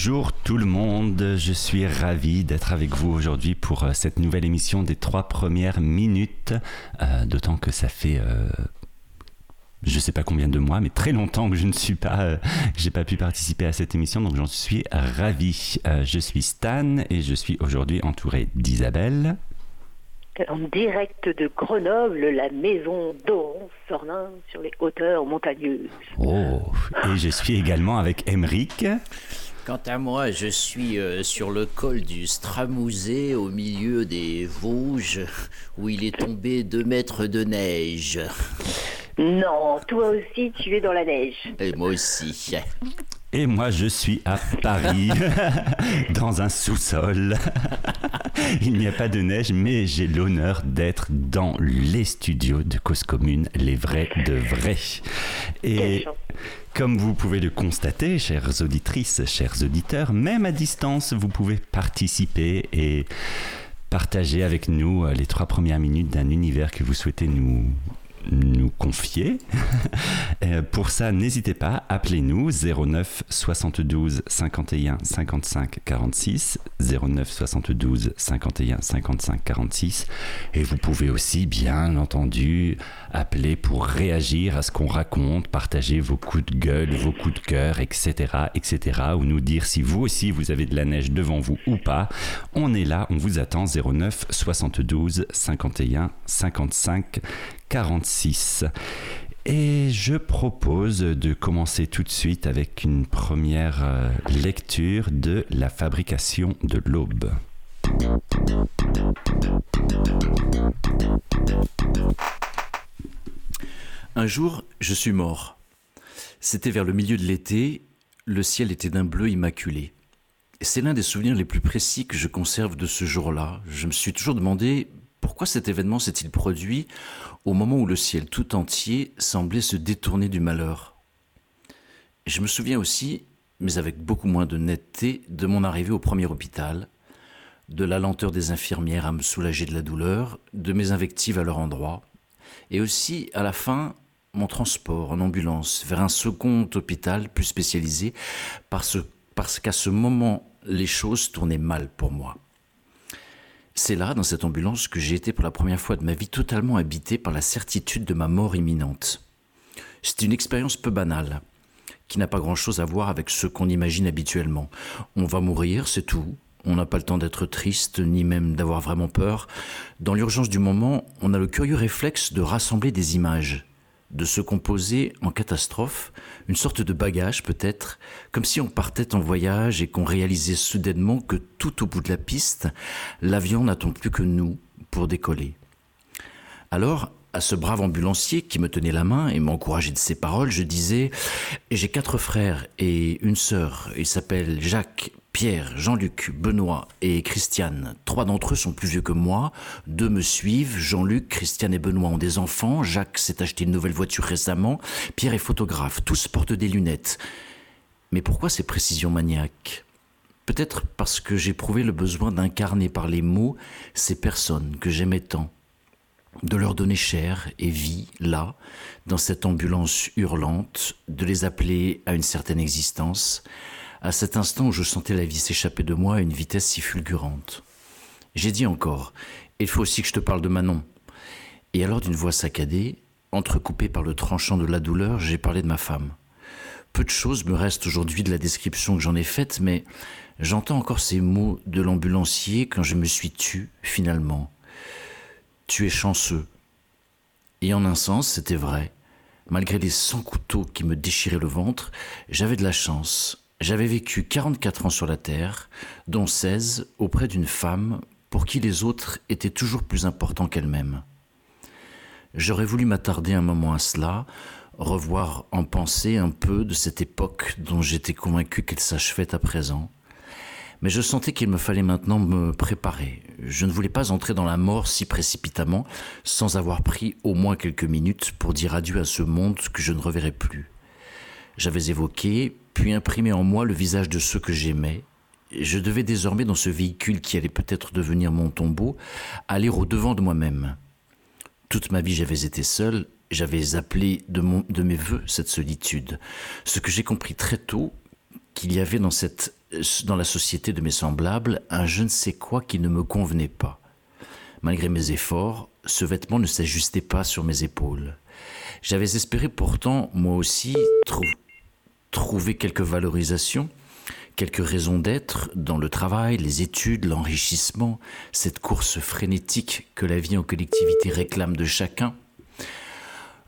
Bonjour tout le monde, je suis ravi d'être avec vous aujourd'hui pour euh, cette nouvelle émission des trois premières minutes, euh, d'autant que ça fait euh, je sais pas combien de mois, mais très longtemps que je ne suis pas, euh, j'ai pas pu participer à cette émission, donc j'en suis ravi. Je suis Stan et je suis aujourd'hui entouré d'Isabelle. En direct de Grenoble, la maison d'Oron Sornin sur les hauteurs montagneuses. Oh, et je suis également avec Emeric. Quant à moi, je suis euh, sur le col du Stramousé, au milieu des Vosges, où il est tombé deux mètres de neige. Non, toi aussi, tu es dans la neige. Et moi aussi. Et moi, je suis à Paris, dans un sous-sol. Il n'y a pas de neige, mais j'ai l'honneur d'être dans les studios de Cause Commune, les vrais de vrais. Et comme vous pouvez le constater, chères auditrices, chers auditeurs, même à distance, vous pouvez participer et partager avec nous les trois premières minutes d'un univers que vous souhaitez nous nous confier. Euh, pour ça, n'hésitez pas, appelez-nous 09 72 51 55 46 09 72 51 55 46 et vous pouvez aussi bien entendu appeler pour réagir à ce qu'on raconte, partager vos coups de gueule, vos coups de cœur, etc., etc. ou nous dire si vous aussi vous avez de la neige devant vous ou pas. On est là, on vous attend 09 72 51 55 46. Et je propose de commencer tout de suite avec une première euh, lecture de La fabrication de l'aube. Un jour, je suis mort. C'était vers le milieu de l'été, le ciel était d'un bleu immaculé. C'est l'un des souvenirs les plus précis que je conserve de ce jour-là. Je me suis toujours demandé pourquoi cet événement s'est-il produit au moment où le ciel tout entier semblait se détourner du malheur Je me souviens aussi, mais avec beaucoup moins de netteté, de mon arrivée au premier hôpital, de la lenteur des infirmières à me soulager de la douleur, de mes invectives à leur endroit, et aussi, à la fin, mon transport en ambulance vers un second hôpital plus spécialisé, parce, qu'à ce moment, les choses tournaient mal pour moi. C'est là, dans cette ambulance, que j'ai été pour la première fois de ma vie totalement habité par la certitude de ma mort imminente. C'est une expérience peu banale, qui n'a pas grand-chose à voir avec ce qu'on imagine habituellement. On va mourir, c'est tout. On n'a pas le temps d'être triste, ni même d'avoir vraiment peur. Dans l'urgence du moment, on a le curieux réflexe de rassembler des images, de se composer en catastrophe, une sorte de bagage peut-être, comme si on partait en voyage et qu'on réalisait soudainement que tout au bout de la piste, l'avion n'attend plus que nous pour décoller. Alors, à ce brave ambulancier qui me tenait la main et m'encourageait de ses paroles, je disais J'ai quatre frères et une sœur. Ils s'appellent Jacques, Pierre, Jean-Luc, Benoît et Christiane. Trois d'entre eux sont plus vieux que moi. Deux me suivent. Jean-Luc, Christiane et Benoît ont des enfants. Jacques s'est acheté une nouvelle voiture récemment. Pierre est photographe. Tous portent des lunettes. Mais pourquoi ces précisions maniaques? Peut-être parce que j'éprouvais le besoin d'incarner par les mots ces personnes que j'aimais tant de leur donner chair et vie là, dans cette ambulance hurlante, de les appeler à une certaine existence, à cet instant je sentais la vie s'échapper de moi à une vitesse si fulgurante. J'ai dit encore, il faut aussi que je te parle de Manon. Et alors d'une voix saccadée, entrecoupée par le tranchant de la douleur, j'ai parlé de ma femme. Peu de choses me restent aujourd'hui de la description que j'en ai faite, mais j'entends encore ces mots de l'ambulancier quand je me suis tu finalement tu es chanceux. Et en un sens, c'était vrai. Malgré les 100 couteaux qui me déchiraient le ventre, j'avais de la chance. J'avais vécu 44 ans sur la Terre, dont 16 auprès d'une femme pour qui les autres étaient toujours plus importants qu'elle-même. J'aurais voulu m'attarder un moment à cela, revoir en pensée un peu de cette époque dont j'étais convaincu qu'elle s'achevait à présent. Mais je sentais qu'il me fallait maintenant me préparer. Je ne voulais pas entrer dans la mort si précipitamment, sans avoir pris au moins quelques minutes pour dire adieu à ce monde que je ne reverrai plus. J'avais évoqué, puis imprimé en moi le visage de ceux que j'aimais. Je devais désormais, dans ce véhicule qui allait peut-être devenir mon tombeau, aller au devant de moi-même. Toute ma vie, j'avais été seul, j'avais appelé de, mes voeux cette solitude. Ce que j'ai compris très tôt, qu'il y avait dans, cette, dans la société de mes semblables un je ne sais quoi qui ne me convenait pas. Malgré mes efforts, ce vêtement ne s'ajustait pas sur mes épaules. J'avais espéré pourtant, moi aussi, trou trouver quelques valorisations, quelques raisons d'être dans le travail, les études, l'enrichissement, cette course frénétique que la vie en collectivité réclame de chacun.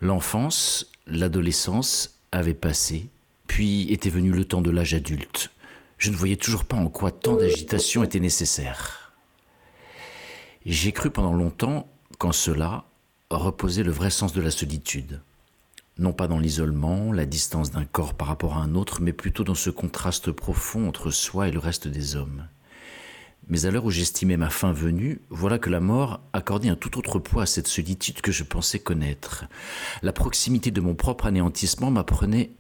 L'enfance, l'adolescence avaient passé, puis était venu le temps de l'âge adulte. Je ne voyais toujours pas en quoi tant d'agitation était nécessaire. J'ai cru pendant longtemps qu'en cela reposait le vrai sens de la solitude. Non pas dans l'isolement, la distance d'un corps par rapport à un autre, mais plutôt dans ce contraste profond entre soi et le reste des hommes. Mais à l'heure où j'estimais ma fin venue, voilà que la mort accordait un tout autre poids à cette solitude que je pensais connaître. La proximité de mon propre anéantissement m'apprenait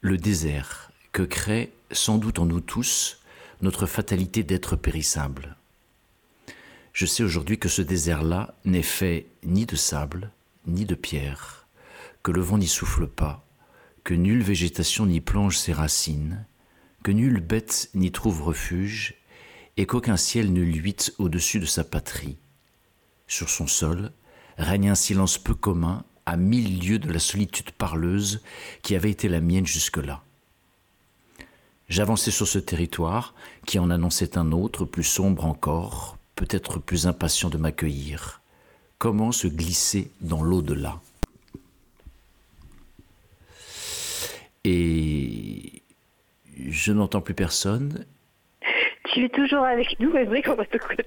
le désert que crée, sans doute en nous tous, notre fatalité d'être périssable. Je sais aujourd'hui que ce désert-là n'est fait ni de sable, ni de pierre, que le vent n'y souffle pas, que nulle végétation n'y plonge ses racines, que nulle bête n'y trouve refuge, et qu'aucun ciel ne luite au-dessus de sa patrie. Sur son sol règne un silence peu commun à mille lieues de la solitude parleuse qui avait été la mienne jusque-là. J'avançais sur ce territoire qui en annonçait un autre, plus sombre encore, peut-être plus impatient de m'accueillir. Comment se glisser dans l'au-delà? Et je n'entends plus personne tu es toujours avec nous, Émeric,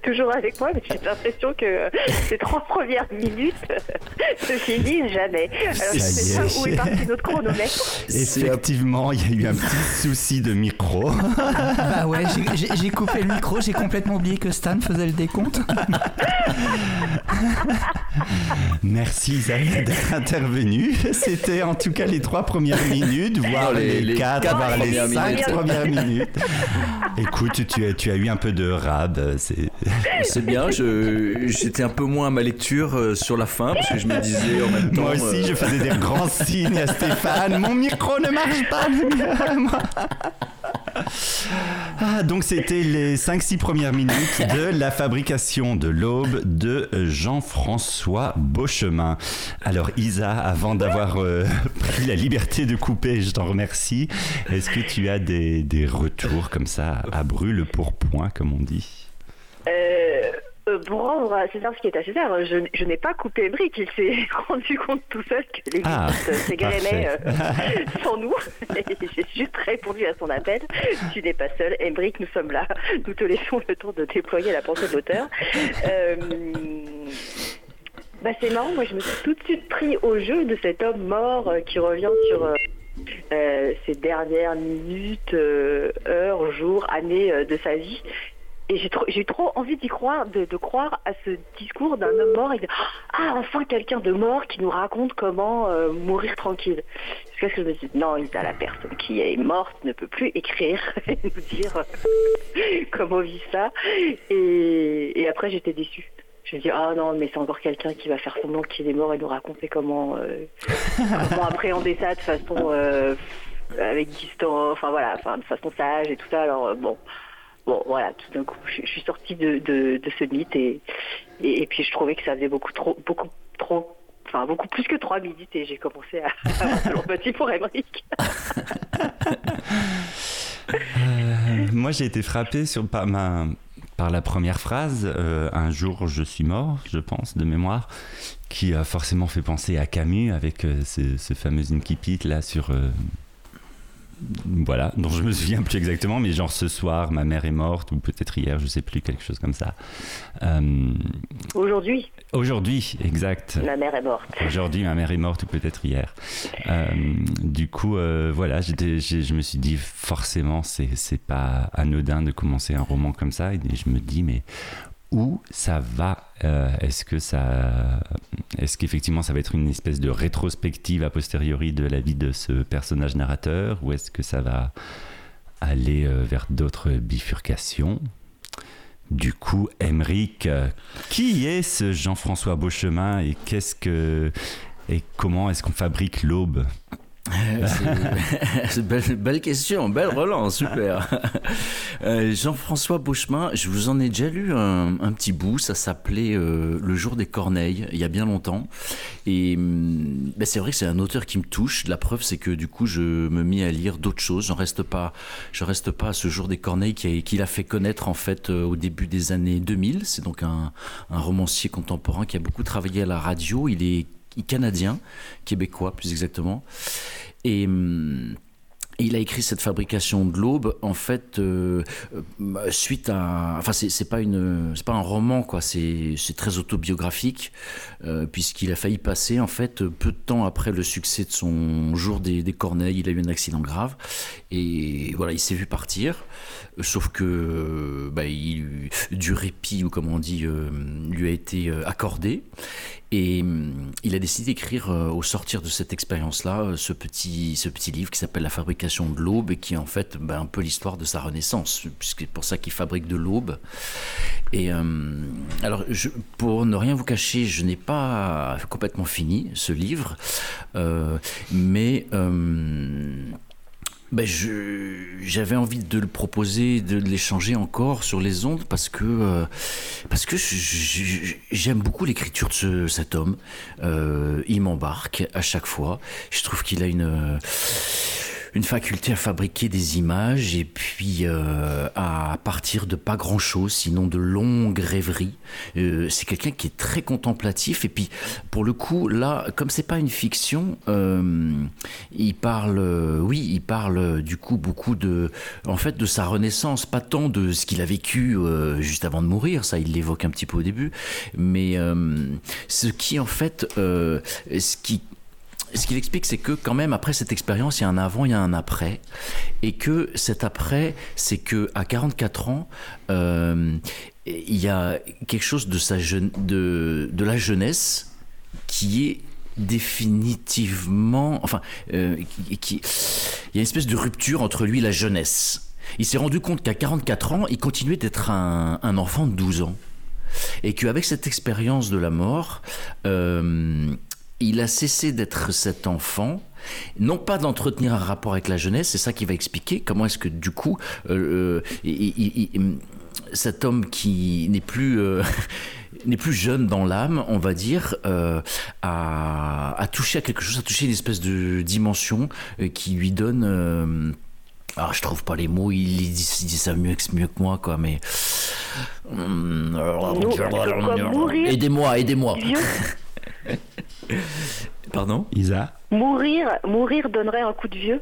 toujours avec moi, mais j'ai l'impression que ces trois premières minutes se finissent jamais. Alors je sais pas où est parti notre chronomètre. Effectivement, il y a eu un petit souci de micro. bah ouais, j'ai coupé le micro, j'ai complètement oublié que Stan faisait le décompte. Merci Isabelle d'être intervenue. C'était en tout cas les trois premières minutes, voire les, quatre, voire les cinq premières minutes. Écoute, tu as eu un peu de rab. Euh, c'est bien. J'étais un peu moins à ma lecture euh, sur la fin parce que je me disais en même temps. Moi aussi, je faisais des grands signes à Stéphane. Mon micro ne marche pas. Ah, donc c'était les 5-6 premières minutes de la fabrication de l'aube de Jean-François Beauchemin. Alors Isa, avant d'avoir euh, pris la liberté de couper, je t'en remercie. Est-ce que tu as des, des retours comme ça à brûle pour point, comme on dit? Euh, pour rendre à César ce qui est à César, je, je n'ai pas coupé Brick. Il s'est rendu compte tout seul que les ah, s'égalaient euh, sans nous. J'ai juste répondu à son appel. Tu n'es pas seul. Et Brick, nous sommes là. Nous te laissons le temps de déployer la pensée d'auteur. Euh, bah c'est marrant, moi je me suis tout de suite pris au jeu de cet homme mort euh, qui revient sur euh, ces dernières minutes, heures, jours, années de sa vie et j'ai eu trop envie d'y croire, de, croire à ce discours d'un homme mort et de ah enfin quelqu'un de mort qui nous raconte comment euh, mourir tranquille. Parce que je me dis non, il a la personne qui est morte ne peut plus écrire et nous dire euh, comment vit ça. Et, après j'étais déçue. Je me dis ah non mais c'est encore quelqu'un qui va faire semblant qu'il est mort et nous raconter comment euh, comment appréhender ça de façon avec distance, enfin voilà, enfin de façon sage et tout ça. Alors bon bon, voilà, tout d'un coup, je, suis sortie de, de, ce mythe et, et, puis je trouvais que ça faisait beaucoup trop, beaucoup trop, enfin beaucoup plus que trois minutes et j'ai commencé à avoir de l'empathie pour Emmerich. Euh, moi, j'ai été frappé sur, par, ma, par la première phrase, euh, un jour je suis mort, je pense, de mémoire, qui a forcément fait penser à Camus avec euh, ce, ce fameux incipit là sur. Voilà, dont je me souviens plus exactement, mais genre ce soir, ma mère est morte, ou peut-être hier, je sais plus, quelque chose comme ça. Euh, Aujourd'hui, Aujourd'hui, exact. ma mère est morte. Aujourd'hui, ma mère est morte ou peut-être hier. Euh, du coup, euh, voilà, j'ai- je me suis dit forcément, c'est c'est pas anodin de commencer un roman comme ça. Et je me dis, mais où ça va Euh, Est-ce que ça, est-ce qu'effectivement ça va être une espèce de rétrospective a posteriori de la vie de ce personnage narrateur, ou est-ce que ça va aller euh, vers d'autres bifurcations? Du coup, Emeric, euh, qui est ce Jean-François Beauchemin et qu'est-ce que et comment est-ce qu'on fabrique l'aube? Belle, belle question, belle relance, super. Euh, Jean-François Beauchemin, je vous en ai déjà lu un, un petit bout, ça s'appelait euh, Le jour des corneilles, il y a bien longtemps. Et hum, ben, c'est vrai que c'est un auteur qui me touche. La preuve, c'est que du coup, je me mis à lire d'autres choses. J'en reste pas, je reste pas à ce jour des corneilles qui a- qu'il a fait connaître en fait euh, au début des années 2000. C'est donc un, un romancier contemporain qui a beaucoup travaillé à la radio. Il est canadien, québécois plus exactement. Et hum, il a écrit cette fabrication de l'aube en fait euh, euh, suite à enfin c'est pas une c'est pas un roman quoi. C'est très autobiographique euh, puisqu'il a failli passer en fait peu de temps après le succès de son jour des, des corneilles. Il a eu un accident grave. Et voilà il s'est vu partir. Sauf que bah, il, du répit ou comme on dit lui a été accordé et hum, il a décidé d'écrire euh, au sortir de cette expérience-là euh, ce petit, ce petit livre qui s'appelle La fabrication de l'aube et qui est en fait ben, un peu l'histoire de sa renaissance, puisque c'est pour ça qu'il fabrique de l'aube. Et hum, alors, pour ne rien vous cacher, je n'ai pas complètement fini ce livre, euh, mais hum, ben j'avais envie de le proposer, de l'échanger encore sur les ondes parce que, euh, parce que j'aime beaucoup l'écriture de ce- cet homme. Euh, il m'embarque à chaque fois. Je trouve qu'il a une, une faculté à fabriquer des images et puis euh, à partir de pas grand chose, sinon de longues rêveries. Euh, c'est quelqu'un qui est très contemplatif et puis pour le coup là, comme c'est pas une fiction, euh, il parle, oui, il parle du coup beaucoup de, en fait, de sa renaissance, pas tant de ce qu'il a vécu juste avant de mourir, ça il l'évoque un petit peu au début, mais ce qui en fait, ce qui ce qu'il explique, c'est que quand même, après cette expérience, il y a un avant, il y a un après. Et que cet après, c'est que à 44 ans, euh, il y a quelque chose de, la jeunesse qui est définitivement... Enfin, euh, qui, il y a une espèce de rupture entre lui et la jeunesse. Il s'est rendu compte qu'à 44 ans, il continuait d'être un, un enfant de 12 ans. Et qu'avec cette expérience de la mort, euh, il a cessé d'être cet enfant, non pas d'entretenir un rapport avec la jeunesse, c'est ça qui va expliquer comment est-ce que du coup, euh, euh, il- il- il- cet homme qui n'est plus... euh, n'est plus jeune dans l'âme, on va dire, euh, a, a touché à quelque chose, a touché une espèce de dimension qui lui donne... alors, je trouve pas les mots, il dit, il dit ça mieux que, mieux que moi, quoi, mais... Aidez-moi, aidez-moi. Pardon Isa mourir, mourir donnerait un coup de vieux?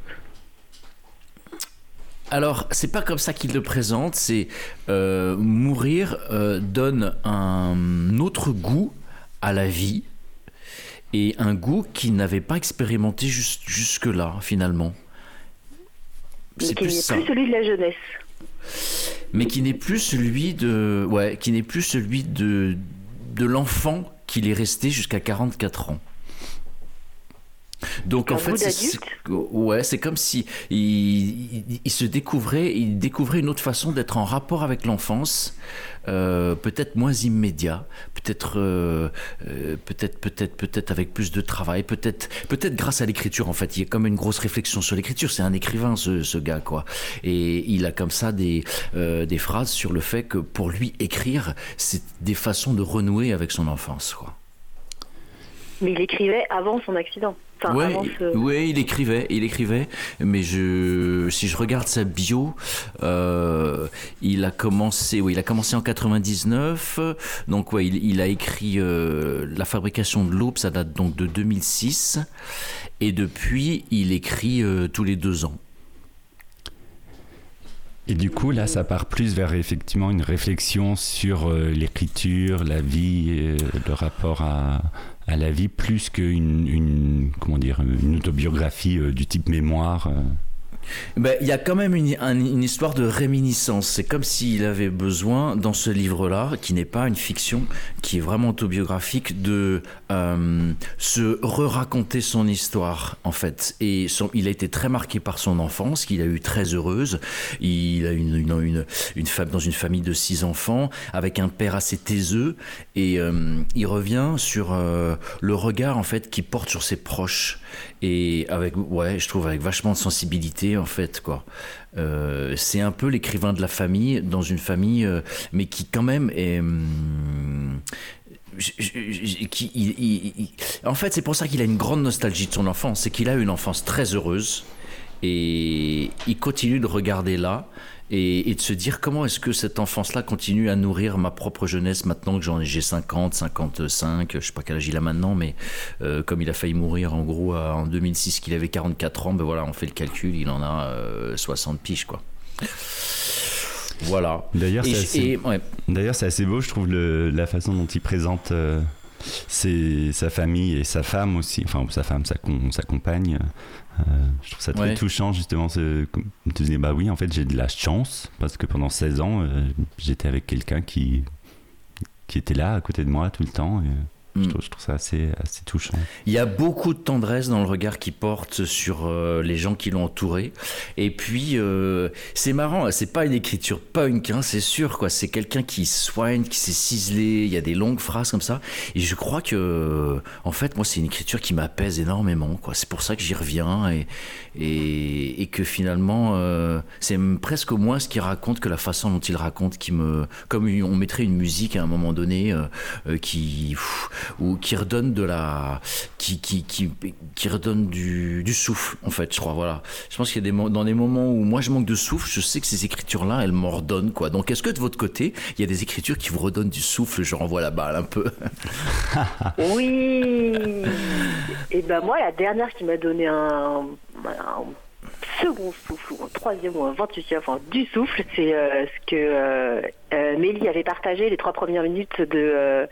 Alors, c'est pas comme ça qu'il le présente, c'est euh, mourir euh, donne un autre goût à la vie et un goût qu'il n'avait pas expérimenté jus- jusque-là, finalement. mais C'est qui plus n'est plus celui de la jeunesse. Mais qui n'est plus celui de, ouais, qui n'est plus celui de, de l'enfant qu'il est resté jusqu'à 44 ans. Donc en fait, c'est- ouais, c'est comme si il, il- il se découvrait, il découvrait une autre façon d'être en rapport avec l'enfance, euh, peut-être moins immédiat, peut-être, euh, euh, peut-être, peut-être, peut-être avec plus de travail, peut-être, peut-être grâce à l'écriture. En fait, il y a comme une grosse réflexion sur l'écriture. C'est un écrivain, ce, ce gars, quoi. Et il a comme ça des, euh, des phrases sur le fait que pour lui écrire, c'est des façons de renouer avec son enfance, quoi. Mais il écrivait avant son accident. Enfin, ouais, avant ce- ouais, il écrivait, il écrivait, mais je, si je regarde sa bio, euh, il a commencé, oui, il a commencé en 99, donc ouais, il, il a écrit euh, La fabrication de l'aube, ça date donc de 2006, et depuis, il écrit euh, tous les deux ans. Et du coup, là, ça part plus vers effectivement une réflexion sur euh, l'écriture, la vie, euh, le rapport à, à la vie, plus qu'une une, autobiographie euh, du type mémoire. Ben, il y a quand même une, un- une histoire de réminiscence. C'est comme s'il avait besoin, dans ce livre-là, qui n'est pas une fiction, qui est vraiment autobiographique, de euh, se re-raconter son histoire, en fait. Et il a été très marqué par son enfance, qu'il a eu très heureuse. Il a une, une femme dans une famille de six enfants, avec un père assez taiseux. Et euh, il revient sur euh, le regard, en fait, qu'il porte sur ses proches. Et avec, ouais, je trouve avec vachement de sensibilité, en fait, quoi. Euh, c'est un peu l'écrivain de la famille, dans une famille, euh, mais qui quand même est. hum, qui, en fait, c'est pour ça qu'il a une grande nostalgie de son enfance. C'est qu'il a une enfance très heureuse et il continue de regarder là et, et de se dire comment est-ce que cette enfance-là continue à nourrir ma propre jeunesse maintenant que j'en ai j'ai 50, 55, je sais pas quel âge il a maintenant, mais euh, comme il a failli mourir en gros à- en 2006 qu'il avait 44 ans, ben voilà, on fait le calcul, il en a euh, 60 piges quoi. Voilà. D'ailleurs, c'est assez, ouais. beau, je trouve, le- la façon dont il présente euh, ses- sa famille et sa femme aussi, enfin sa femme, sa, con- sa compagne. Euh, je trouve ça très Ouais. touchant, justement. ce- comme tu disais, bah oui, en fait, j'ai de la chance parce que pendant 16 ans, euh, j'étais avec quelqu'un qui, qui était là à côté de moi tout le temps. Et, Mm. je, trouve, je trouve ça assez, assez touchant. Il y a beaucoup de tendresse dans le regard qu'il porte sur euh, les gens qui l'ont entouré. Et puis, euh, c'est marrant, c'est pas une écriture punk, hein, c'est sûr, quoi. C'est quelqu'un qui soigne, qui s'est ciselé, il y a des longues phrases comme ça. Et je crois que, en fait, moi, c'est une écriture qui m'apaise énormément, quoi. C'est pour ça que j'y reviens et, et, et que finalement, euh, c'est presque moins ce qu'il raconte que la façon dont il raconte qui me. Comme on mettrait une musique à un moment donné qui. pff, ou qui redonne de la. qui, qui, qui, qui redonne du, du souffle, en fait, je crois, voilà. Je pense qu'il y a des, dans des moments où moi je manque de souffle, je sais que ces écritures-là, elles m'en redonnent, quoi. Donc est-ce que de votre côté, il y a des écritures qui vous redonnent du souffle Je renvoie la balle un peu. Oui. Et ben moi, la dernière qui m'a donné un second souffle, ou un troisième, ou un vingt-huitième, enfin du souffle, c'est euh, ce que euh, euh, Mélie avait partagé les trois premières minutes de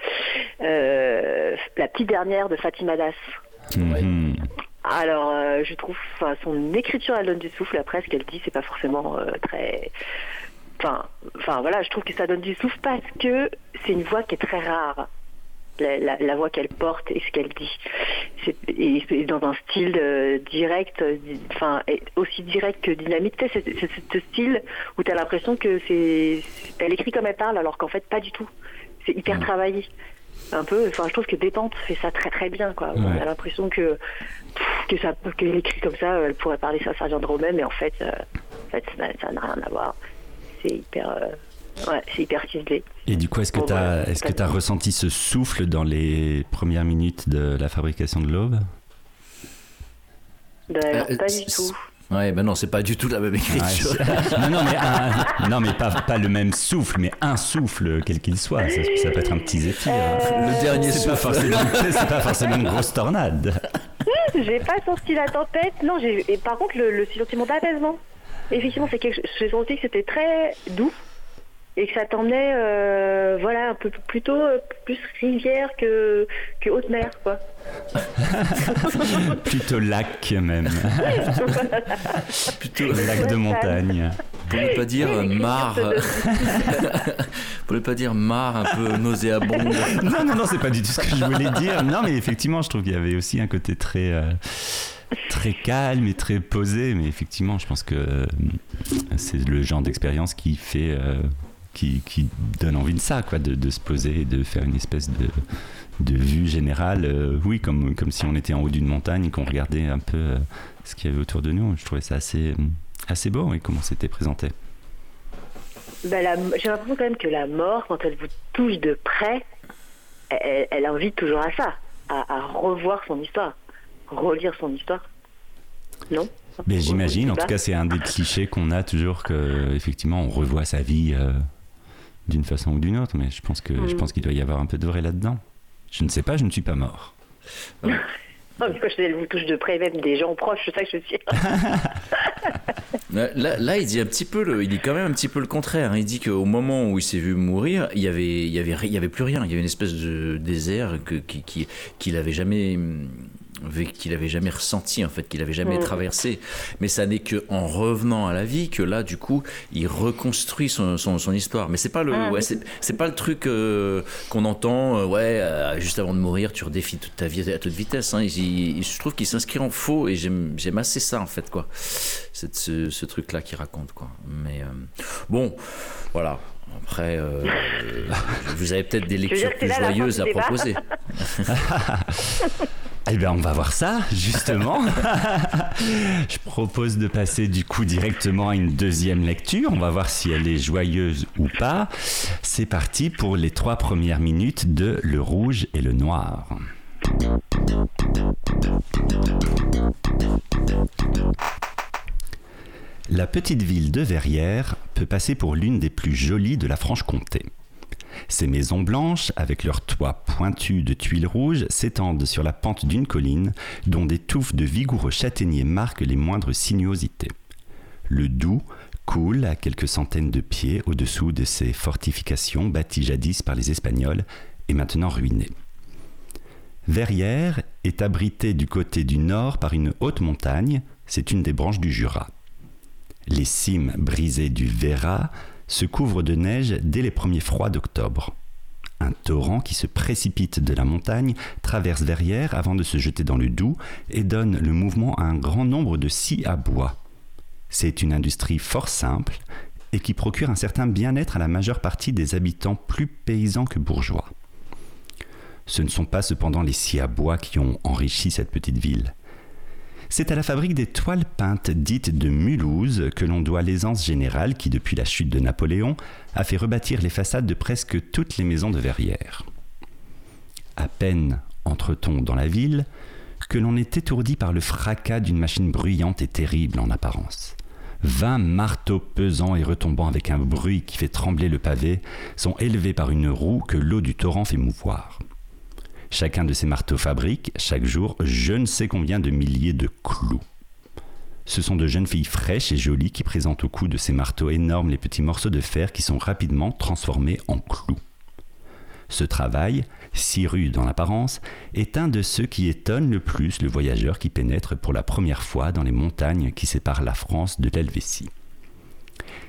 euh, la petite dernière de Fatima Das. Mhm. Alors, je trouve, son écriture, elle donne du souffle. Après, ce qu'elle dit, c'est pas forcément très. Enfin, enfin, voilà, je trouve que ça donne du souffle parce que c'est une voix qui est très rare. La, la- la voix qu'elle porte et ce qu'elle dit. Et dans un style euh, direct, euh, enfin, aussi direct que dynamique. C'est ce style où tu as l'impression que c'est. Elle écrit comme elle parle, alors qu'en fait, pas du tout. C'est hyper travaillé un peu enfin je trouve que détente fait ça très très bien quoi on Ouais. a l'impression que que ça qu'elle écrit comme ça elle pourrait parler ça ça au même mais en fait euh, en fait ça n'a- ça n'a rien à voir c'est hyper euh, ouais c'est hyper ciselé Et du coup, est-ce que Bon, tu as, est-ce que ressenti ce souffle dans les premières minutes de la fabrication de l'aube? Ben, Euh, pas c'est- du tout Ouais, ben non, c'est pas du tout la même écriture. Ouais, non, non, mais, un- non, mais pas, pas le même souffle, mais un souffle, quel qu'il soit. Ça, ça peut être un petit zéphyr. Le dernier pas, souffle. forcément, c'est pas forcément une grosse tornade. j'ai pas senti la tempête non j'ai et par contre le, le sentiment d'apaisement effectivement c'est quelque chose j'ai senti que c'était très doux et que ça t'emmenait euh, voilà un peu plutôt euh, plus rivière que que haute mer quoi Plutôt lac même. Plutôt, Lac de montagne. pour ne pas dire mare. pour ne pas dire mare un peu nauséabonde. Non, non, non, c'est pas du tout ce que je voulais dire. Non, mais effectivement, je trouve qu'il y avait aussi un côté très, euh, très calme et très posé. Mais effectivement, je pense que c'est le genre d'expérience qui fait, euh, qui, qui donne envie de ça, quoi, de, de se poser et de faire une espèce de, de vue générale. euh, oui, comme, comme si on était en haut d'une montagne et qu'on regardait un peu euh, ce qu'il y avait autour de nous. Je trouvais ça assez, assez beau et comment c'était présenté. Ben, j'ai l'impression quand même que la mort, quand elle vous touche de près, elle, elle invite toujours à ça. à, à revoir son histoire, relire son histoire. Non? Mais j'imagine, en tout cas, c'est un des clichés qu'on a toujours que, effectivement, on revoit sa vie euh, d'une façon ou d'une autre. Mais je pense que je Mm. pense qu'il doit y avoir un peu de vrai là-dedans. Je ne sais pas, je ne suis pas mort. Non, mais quand je vous touche de près, même des gens proches, c'est ça que je suis. Là, là- là, il dit un petit peu, le, il dit quand même un petit peu le contraire. hein. Il dit qu'au moment où il s'est vu mourir, il y avait, il y avait, il y avait plus rien. Il y avait une espèce de désert que, qui, qui- qu'il avait jamais, qu'il avait jamais ressenti en fait, qu'il avait jamais Mm. traversé. Mais ça n'est que en revenant à la vie que là, du coup, il reconstruit son, son, son histoire. Mais c'est pas le, Ah, ouais, c'est, pas le truc euh, qu'on entend. euh, ouais, euh, juste avant de mourir, tu redéfies toute ta vie à toute vitesse. hein. Il- il- je trouve qu'il s'inscrit en faux et j'aime, j'aime assez ça en fait quoi. C'est ce, ce truc-là qu'il raconte quoi. Mais bon, voilà. Après, euh, vous avez peut-être des lectures plus joyeuses à proposer. Eh bien, on va voir ça, justement. je propose de passer du coup directement à une deuxième lecture. On va voir si elle est joyeuse ou pas. C'est parti pour les trois premières minutes de Le Rouge et le Noir. La petite ville de Verrières peut passer pour l'une des plus jolies de la Franche-Comté. Ces maisons blanches, avec leurs toits pointus de tuiles rouges, s'étendent sur la pente d'une colline dont des touffes de vigoureux châtaigniers marquent les moindres sinuosités. Le Doubs coule à quelques centaines de pieds au-dessous de ces fortifications bâties jadis par les Espagnols et maintenant ruinées. Verrières est abritée du côté du nord par une haute montagne, c'est une des branches du Jura. Les cimes brisées du Véra se couvrent de neige dès les premiers froids d'octobre. Un torrent qui se précipite de la montagne traverse Verrières avant de se jeter dans le Doubs et donne le mouvement à un grand nombre de scies à bois. C'est une industrie fort simple et qui procure un certain bien-être à la majeure partie des habitants plus paysans que bourgeois. Ce ne sont pas cependant les scies à bois qui ont enrichi cette petite ville. C'est à la fabrique des toiles peintes dites de Mulhouse que l'on doit l'aisance générale qui, depuis la chute de Napoléon, a fait rebâtir les façades de presque toutes les maisons de Verrières. À peine entre-t-on dans la ville que l'on est étourdi par le fracas d'une machine bruyante et terrible en apparence. Vingt marteaux pesants et retombant avec un bruit qui fait trembler le pavé sont élevés par une roue que l'eau du torrent fait mouvoir. Chacun de ces marteaux fabrique, chaque jour, je ne sais combien de milliers de clous. Ce sont de jeunes filles fraîches et jolies qui présentent au cou de ces marteaux énormes les petits morceaux de fer qui sont rapidement transformés en clous. Ce travail, si rude en apparence, est un de ceux qui étonnent le plus le voyageur qui pénètre pour la première fois dans les montagnes qui séparent la France de l'Helvétie.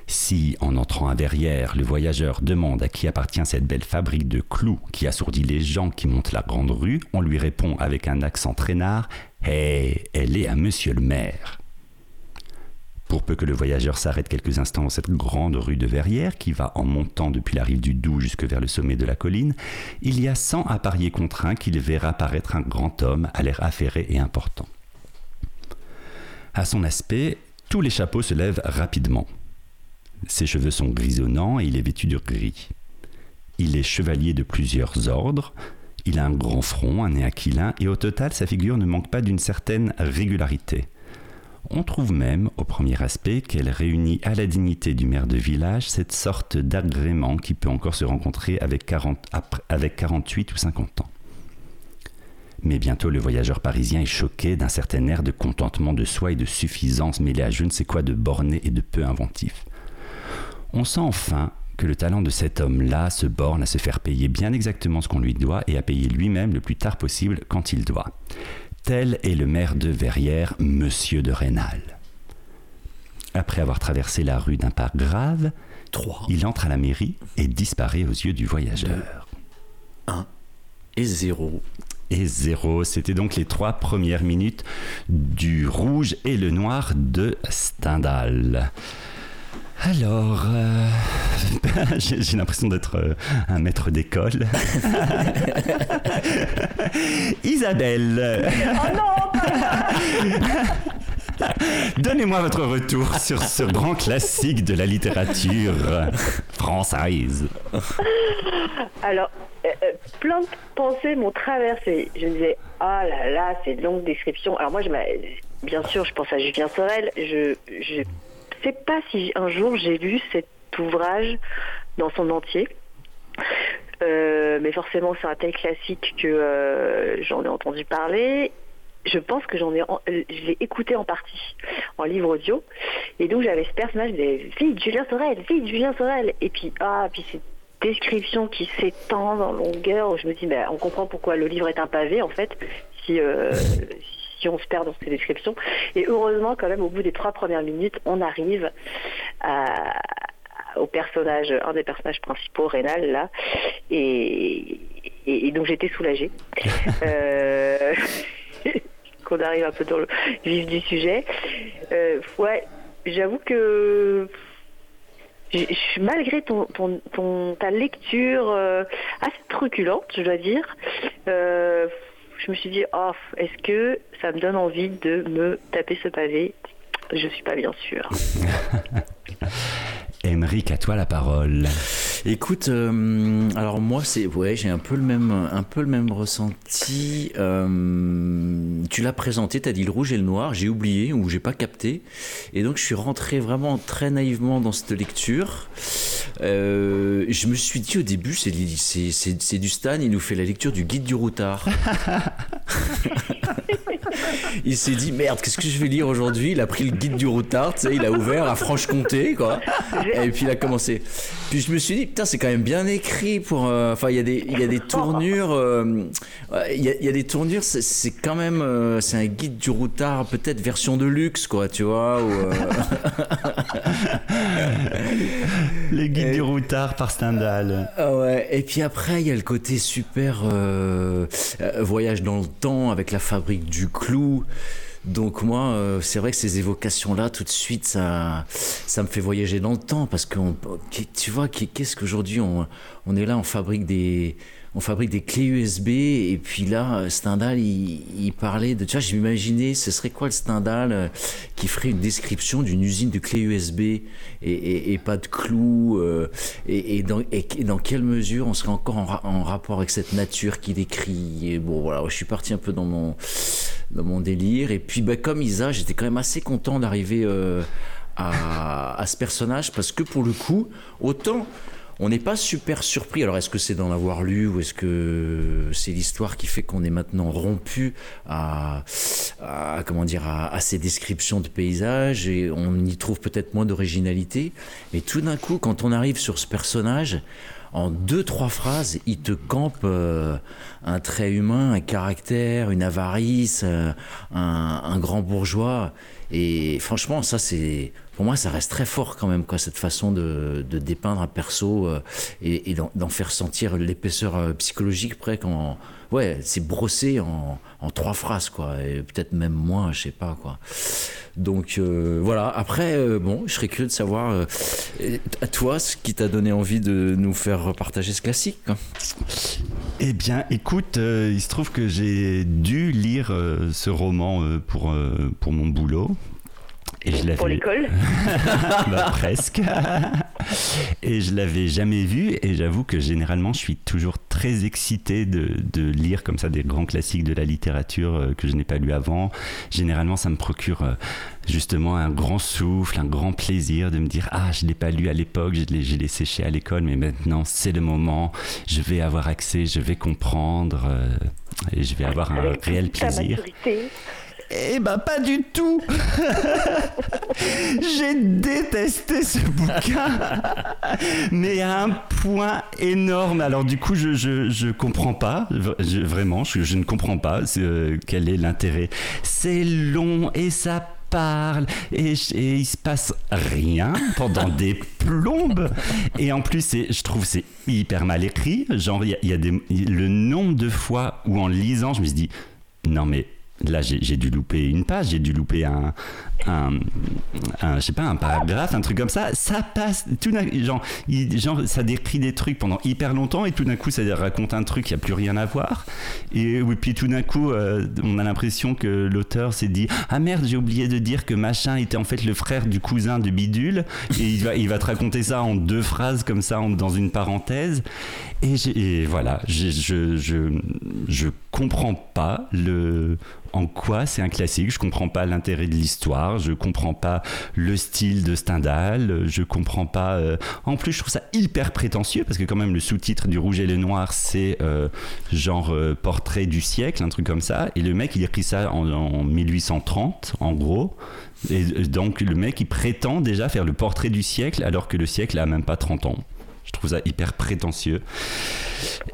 Si, en entrant à Verrières, le voyageur demande à qui appartient cette belle fabrique de clous qui assourdit les gens qui montent la grande rue, on lui répond avec un accent traînard Hé, elle est à monsieur le maire. Pour peu que le voyageur s'arrête quelques instants dans cette grande rue de Verrières, qui va en montant depuis la rive du Doubs jusque vers le sommet de la colline, il y a cent à parier contre un qu'il verra apparaître un grand homme à l'air affairé et important. À son aspect, tous les chapeaux se lèvent rapidement. Ses cheveux sont grisonnants et il est vêtu de gris. Il est chevalier de plusieurs ordres, il a un grand front, un nez aquilin, et au total sa figure ne manque pas d'une certaine régularité. On trouve même, au premier aspect, qu'elle réunit à la dignité du maire de village cette sorte d'agrément qui peut encore se rencontrer avec, 40 après- avec 48 ou 50 ans. Mais bientôt le voyageur parisien est choqué d'un certain air de contentement de soi et de suffisance mêlé à je ne sais quoi de borné et de peu inventif. On sent enfin que le talent de cet homme-là se borne à se faire payer bien exactement ce qu'on lui doit et à payer lui-même le plus tard possible quand il doit. Tel est le maire de Verrières, Monsieur de Rênal. Après avoir traversé la rue d'un pas grave, 3 il entre à la mairie et disparaît aux yeux du voyageur. et 0. Et zéro, c'était donc les trois premières minutes du rouge et le noir de Stendhal. Alors, euh, j'ai l'impression d'être euh, un maître d'école. Isabelle, donnez-moi votre retour sur ce grand classique de la littérature française. Alors, euh, plein de pensées m'ont traversé. Je me disais, ah là là, c'est une longue description. Alors moi, je bien sûr, je pense à Julien Sorel. Je je sais pas si un jour j'ai lu cet ouvrage dans son entier. Euh, mais forcément, c'est un tel classique que euh, j'en ai entendu parler. Je pense que j'en ai, euh, je l'ai écouté en partie en livre audio. Et donc j'avais ce personnage, de Julien Sorel, de Julien Sorel. Et puis ah, puis cette description qui s'étend en longueur. où Je me dis, ben, on comprend pourquoi le livre est un pavé en fait, si si on se perd dans ces descriptions. Et heureusement, quand même, au bout des trois premières minutes, on arrive à au personnage, un des personnages principaux, Rénal, là. Et, et, et donc j'étais soulagée. Euh, qu'on arrive un peu dans le vif du sujet. Euh, ouais, j'avoue que je- malgré ton, ton, ton- ta lecture euh, assez truculente, je dois dire, euh, je me suis dit, oh, est-ce que ça me donne envie de me taper ce pavé? Je suis pas bien sûre. Émeric, à toi la parole. Écoute, euh, alors moi c'est ouais, j'ai un peu le même un peu le même ressenti. Euh, tu l'as présenté, t'as dit le rouge et le noir, j'ai oublié ou j'ai pas capté, et donc je suis rentré vraiment très naïvement dans cette lecture. Euh, je me suis dit au début, c'est du Stan, il nous fait la lecture du guide du routard. il s'est dit merde, qu'est-ce que je vais lire aujourd'hui? Il a pris le guide du routard, tu sais, il a ouvert à Franche-Comté, quoi. Et puis il a commencé. Puis je me suis dit putain, c'est quand même bien écrit pour. euh, Enfin, il y a des il y a des tournures. euh, Il y, a, il y a des tournures. C'est quand même euh, c'est un guide du routard, peut-être version de luxe, quoi, tu vois. ou, euh, Le guide Et- du routard par Stendhal. Ah ouais, et puis après, il y a le côté super voyage dans le temps avec la fabrique du clou. Donc moi, euh, c'est vrai que ces évocations-là, tout de suite, ça, ça me fait voyager dans le temps parce que tu vois, qu'est-ce qu'aujourd'hui on, on est là, on fabrique des, on fabrique des clés USB et puis là, Stendhal, il, parlait de, tu vois, j'imaginais, ce serait quoi le Stendhal euh, qui ferait une description d'une usine de clés USB et, pas de clous euh, et, dans, quelle mesure on serait encore en, ra- en rapport avec cette nature qu'il décrit? Bon, voilà, je suis parti un peu dans mon dans mon délire. Et puis, bah, comme Isa, j'étais quand même assez content d'arriver euh, à ce personnage parce que pour le coup, autant on n'est pas super surpris. Alors, est-ce que c'est d'en avoir lu ou est-ce que c'est l'histoire qui fait qu'on est maintenant rompu à, à- comment dire, à, à ces descriptions de paysages et on y trouve peut-être moins d'originalité? Mais tout d'un coup, quand on arrive sur ce personnage, en deux, trois phrases, il te campe euh, un trait humain, un caractère, une avarice, euh, un, un grand bourgeois. Et franchement, ça, c'est. Pour moi, ça reste très fort quand même, quoi, cette façon de, de dépeindre un perso euh, et, d'en faire sentir l'épaisseur euh, psychologique, presque en. Ouais, c'est brossé en, en trois phrases, quoi. Et peut-être même moins, je sais pas, quoi. Donc euh, voilà, après, bon, je serais curieux de savoir, à toi, ce qui t'a donné envie de nous faire partager ce classique. quoi. Eh bien, écoute, il se trouve que j'ai dû lire ce roman pour, pour mon boulot. Et je Pour l'école Bah, presque. et je l'avais jamais vu. Et j'avoue que généralement, je suis toujours très excité de, de lire comme ça des grands classiques de la littérature euh, que je n'ai pas lu avant. Généralement, ça me procure euh, justement un grand souffle, un grand plaisir de me dire Ah, je l'ai pas lu à l'époque, je l'ai, je séché à l'école, mais maintenant c'est le moment. Je vais avoir accès, je vais comprendre. euh, et je vais avoir un réel plaisir. maturité. Eh ben pas du tout. J'ai détesté ce bouquin Mais à un point énorme. Alors du coup je, je, je comprends pas Vraiment je, je ne comprends pas Quel est l'intérêt. C'est long et ça parle et, et il se passe rien pendant des plombes. Et en plus je trouve c'est hyper mal écrit. Genre il y a des, le nombre de fois où en lisant je me suis dit non mais là j'ai dû louper une page, j'ai dû louper un, je pas, un paragraphe, un truc comme ça. Ça passe, tout genre, il- genre, ça décrit des trucs pendant hyper longtemps et tout d'un coup ça raconte un truc qui a plus rien à voir. Et puis tout d'un coup, euh, on a l'impression que l'auteur s'est dit ah merde, j'ai oublié de dire que machin était en fait le frère du cousin de bidule et il va, il te raconter ça en deux phrases comme ça, dans une parenthèse. Et, voilà, je comprends pas le, en quoi c'est un classique. Je comprends pas l'intérêt de l'histoire. Je comprends pas le style de Stendhal. Je comprends pas. euh, En plus, je trouve ça hyper prétentieux parce que quand même le sous-titre du Rouge et le Noir, c'est euh, genre euh, portrait du siècle, un truc comme ça. Et le mec, il écrit ça en, en 1830, en gros. Et donc le mec, il prétend déjà faire le portrait du siècle alors que le siècle a même pas 30 ans. Je trouve ça hyper prétentieux.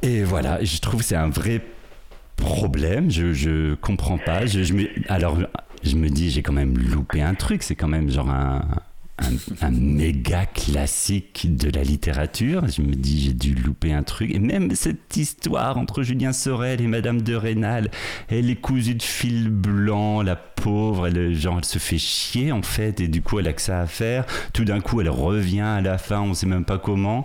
Et voilà, je trouve que c'est un vrai problème. Je, je comprends pas. Je, je me, alors, je me dis, j'ai quand même loupé un truc. C'est quand même genre un, un, méga classique de la littérature. Je me dis, j'ai dû louper un truc. Et même cette histoire entre Julien Sorel et Madame de Rênal, elle est cousue de fil blanc, la pauvre. Elle, genre, elle se fait chier en fait. Et du coup, elle a que ça à faire. Tout d'un coup, elle revient à la fin. On sait même pas comment.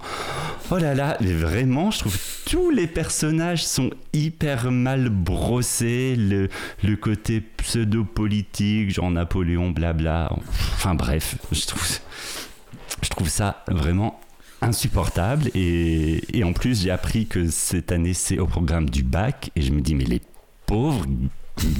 Oh là là, mais vraiment, je trouve que tous les personnages sont hyper mal brossés. Le, le côté pseudo-politique, genre Napoléon, blabla. Enfin bref, je trouve, je trouve ça vraiment insupportable. Et, en plus, j'ai appris que cette année, c'est au programme du bac. Et je me dis, mais les pauvres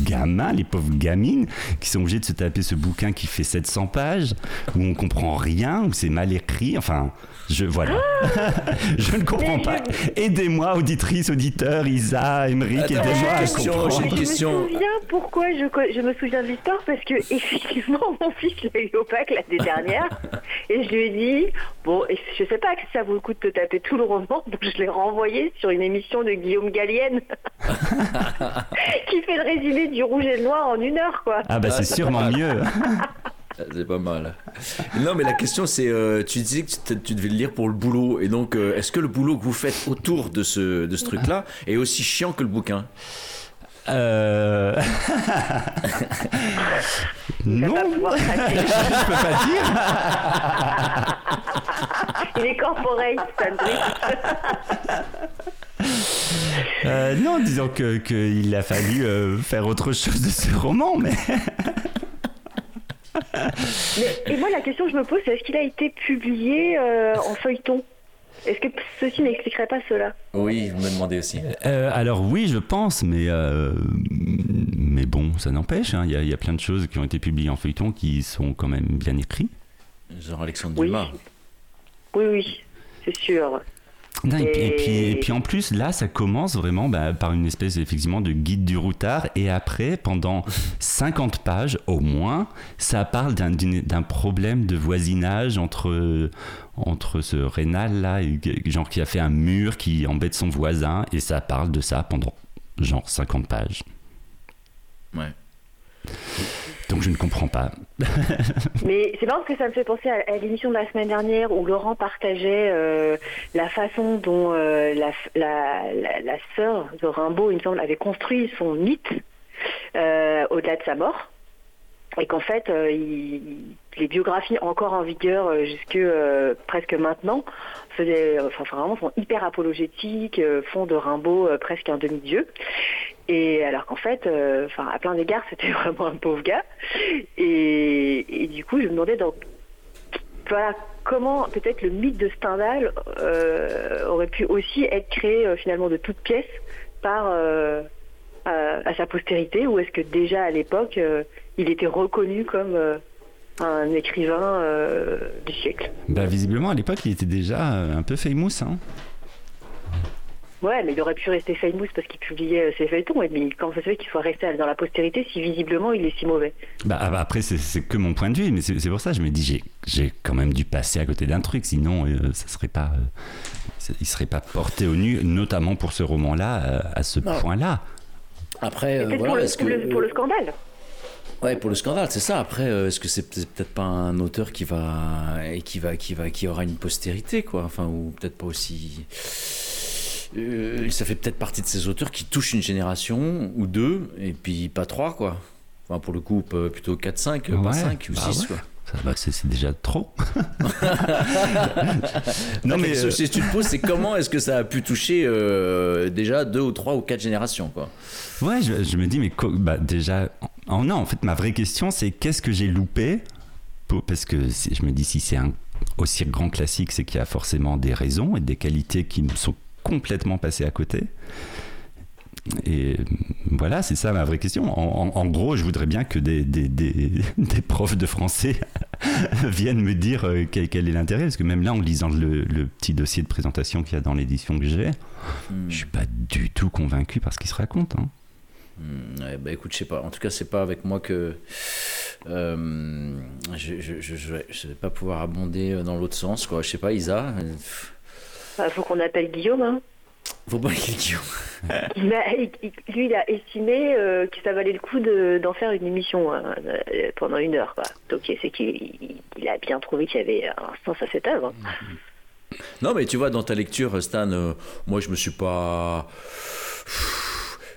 gamins, les pauvres gamines qui sont obligés de se taper ce bouquin qui fait 700 pages, où on comprend rien, où c'est mal écrit. Enfin, je voilà. je ne comprends pas. Aidez-moi, auditrice, auditeur, Isa, Emmerich, Attends, aidez-moi j'ai à une question, comprendre. j'ai une Je question. me souviens pourquoi je, je me souviens de l'histoire parce que effectivement mon fils l'a eu au bac l'année dernière et je lui ai dit bon je sais pas que ça vaut le coup de te taper tout le roman donc je l'ai renvoyé sur une émission de Guillaume Gallienne qui fait le résumé du rouge et le noir en une heure quoi. Ah bah c'est sûrement mieux. Ah, C'est pas mal. Non, mais la question c'est, euh, tu disais que tu, tu devais le lire pour le boulot, et donc euh, est-ce que le boulot que vous faites autour de ce, de ce truc-là est aussi chiant que le bouquin? Euh... Non, je peux pas dire. Il est corporate, Sandrine. Euh, non, disons que qu'il a fallu euh, faire autre chose de ce roman, mais Mais, et moi, la question que je me pose, c'est est-ce qu'il a été publié euh, en feuilleton? Est-ce que ceci n'expliquerait pas cela? Oui, vous me demandez aussi. Euh, alors oui, je pense, mais euh, mais bon, ça n'empêche. hein, Il y, a- il y a plein de choses qui ont été publiées en feuilleton qui sont quand même bien écrites. Genre Alexandre Oui. Dumas. Oui, oui, c'est sûr. Non, et, puis, et puis- Et- et puis en plus, là, ça commence vraiment bah, par une espèce effectivement de guide du routard. Et après, pendant 50 pages au moins, ça parle d'un- problème de voisinage entre, entre ce rénal là, et- genre qui a fait un mur qui embête son voisin. Et ça parle de ça pendant genre 50 pages. Ouais. Donc je ne comprends pas. Mais c'est marrant parce que ça me fait penser à, l'émission de la semaine dernière où Laurent partageait euh, la façon dont euh, la, sœur de Rimbaud, il me semble, avait construit son mythe euh, au-delà de sa mort. Et qu'en fait, les biographies encore en vigueur jusque presque maintenant faisaient, enfin vraiment sont hyper apologétiques, font de Rimbaud presque un demi-dieu. Et alors qu'en fait, euh, enfin à plein d'égards, c'était vraiment un pauvre gars. Et, du coup, je me demandais comment peut-être le mythe de Stendhal euh, aurait pu aussi être créé euh, finalement de toutes pièces par à, sa postérité ou est-ce que déjà à l'époque il était reconnu comme un écrivain du siècle? Bah, visiblement, à l'époque, il était déjà un peu famous. Hein. Ouais, mais il aurait pu rester famous parce qu'il publiait euh, ses feuilletons. Et mais comment ça se fait qu'il soit resté dans la postérité si visiblement il est si mauvais Bah, ah bah, après, c'est- que mon point de vue, mais c'est pour ça que je me dis, j'ai- quand même dû passer à côté d'un truc, sinon euh, ça serait pas, euh, ça- il serait pas porté au nu, notamment pour ce roman-là, euh, à ce point-là. Après, euh, voilà, pour, le, est-ce pour que... le- pour le scandale. Ouais, pour le scandale, c'est ça. Après, euh, est-ce que c'est c'est peut-être pas un auteur qui va et qui va qui va qui aura une postérité, quoi. Enfin, ou peut-être pas aussi. Euh, ça fait peut-être partie de ces auteurs qui touchent une génération ou deux, et puis pas trois, quoi. Enfin, pour le coup, plutôt 4-5, pas Ouais, 5 ou bah 6, ouais. quoi. Ça, bah, c'est déjà trop. Non, mais euh, si tu te poses, c'est comment est-ce que ça a pu toucher euh, déjà deux ou trois ou quatre générations, quoi. Ouais, je, je me dis, mais bah, déjà, en- non, en fait, ma vraie question, c'est qu'est-ce que j'ai loupé pour- Parce que je me dis, si c'est un aussi grand classique, c'est qu'il y a forcément des raisons et des qualités qui me sont complètement passées à côté. Et voilà, c'est ça ma vraie question. En, gros, je voudrais bien que des, des, des- profs de français viennent me dire euh, quel, quel est l'intérêt. Parce que même là, en lisant le, petit dossier de présentation qu'il y a dans l'édition que j'ai, Hmm. je suis pas du tout convaincu par ce qu'il se raconte. hein. Hmm, bah écoute, je sais pas. En tout cas, c'est pas avec moi que euh, je, je, vais- pas pouvoir abonder dans l'autre sens, quoi. Je sais pas, Isa. euh, Il faut qu'on appelle Guillaume. Hein. Faut pas Guillaume. Lui, il a estimé euh, que ça valait le coup de- d'en faire une émission hein, euh, pendant une heure. Quoi. Donc c'est qu'il il- il a bien trouvé qu'il y avait un sens à cette œuvre. Non, mais tu vois, dans ta lecture, Stan, euh, moi, je me suis pas.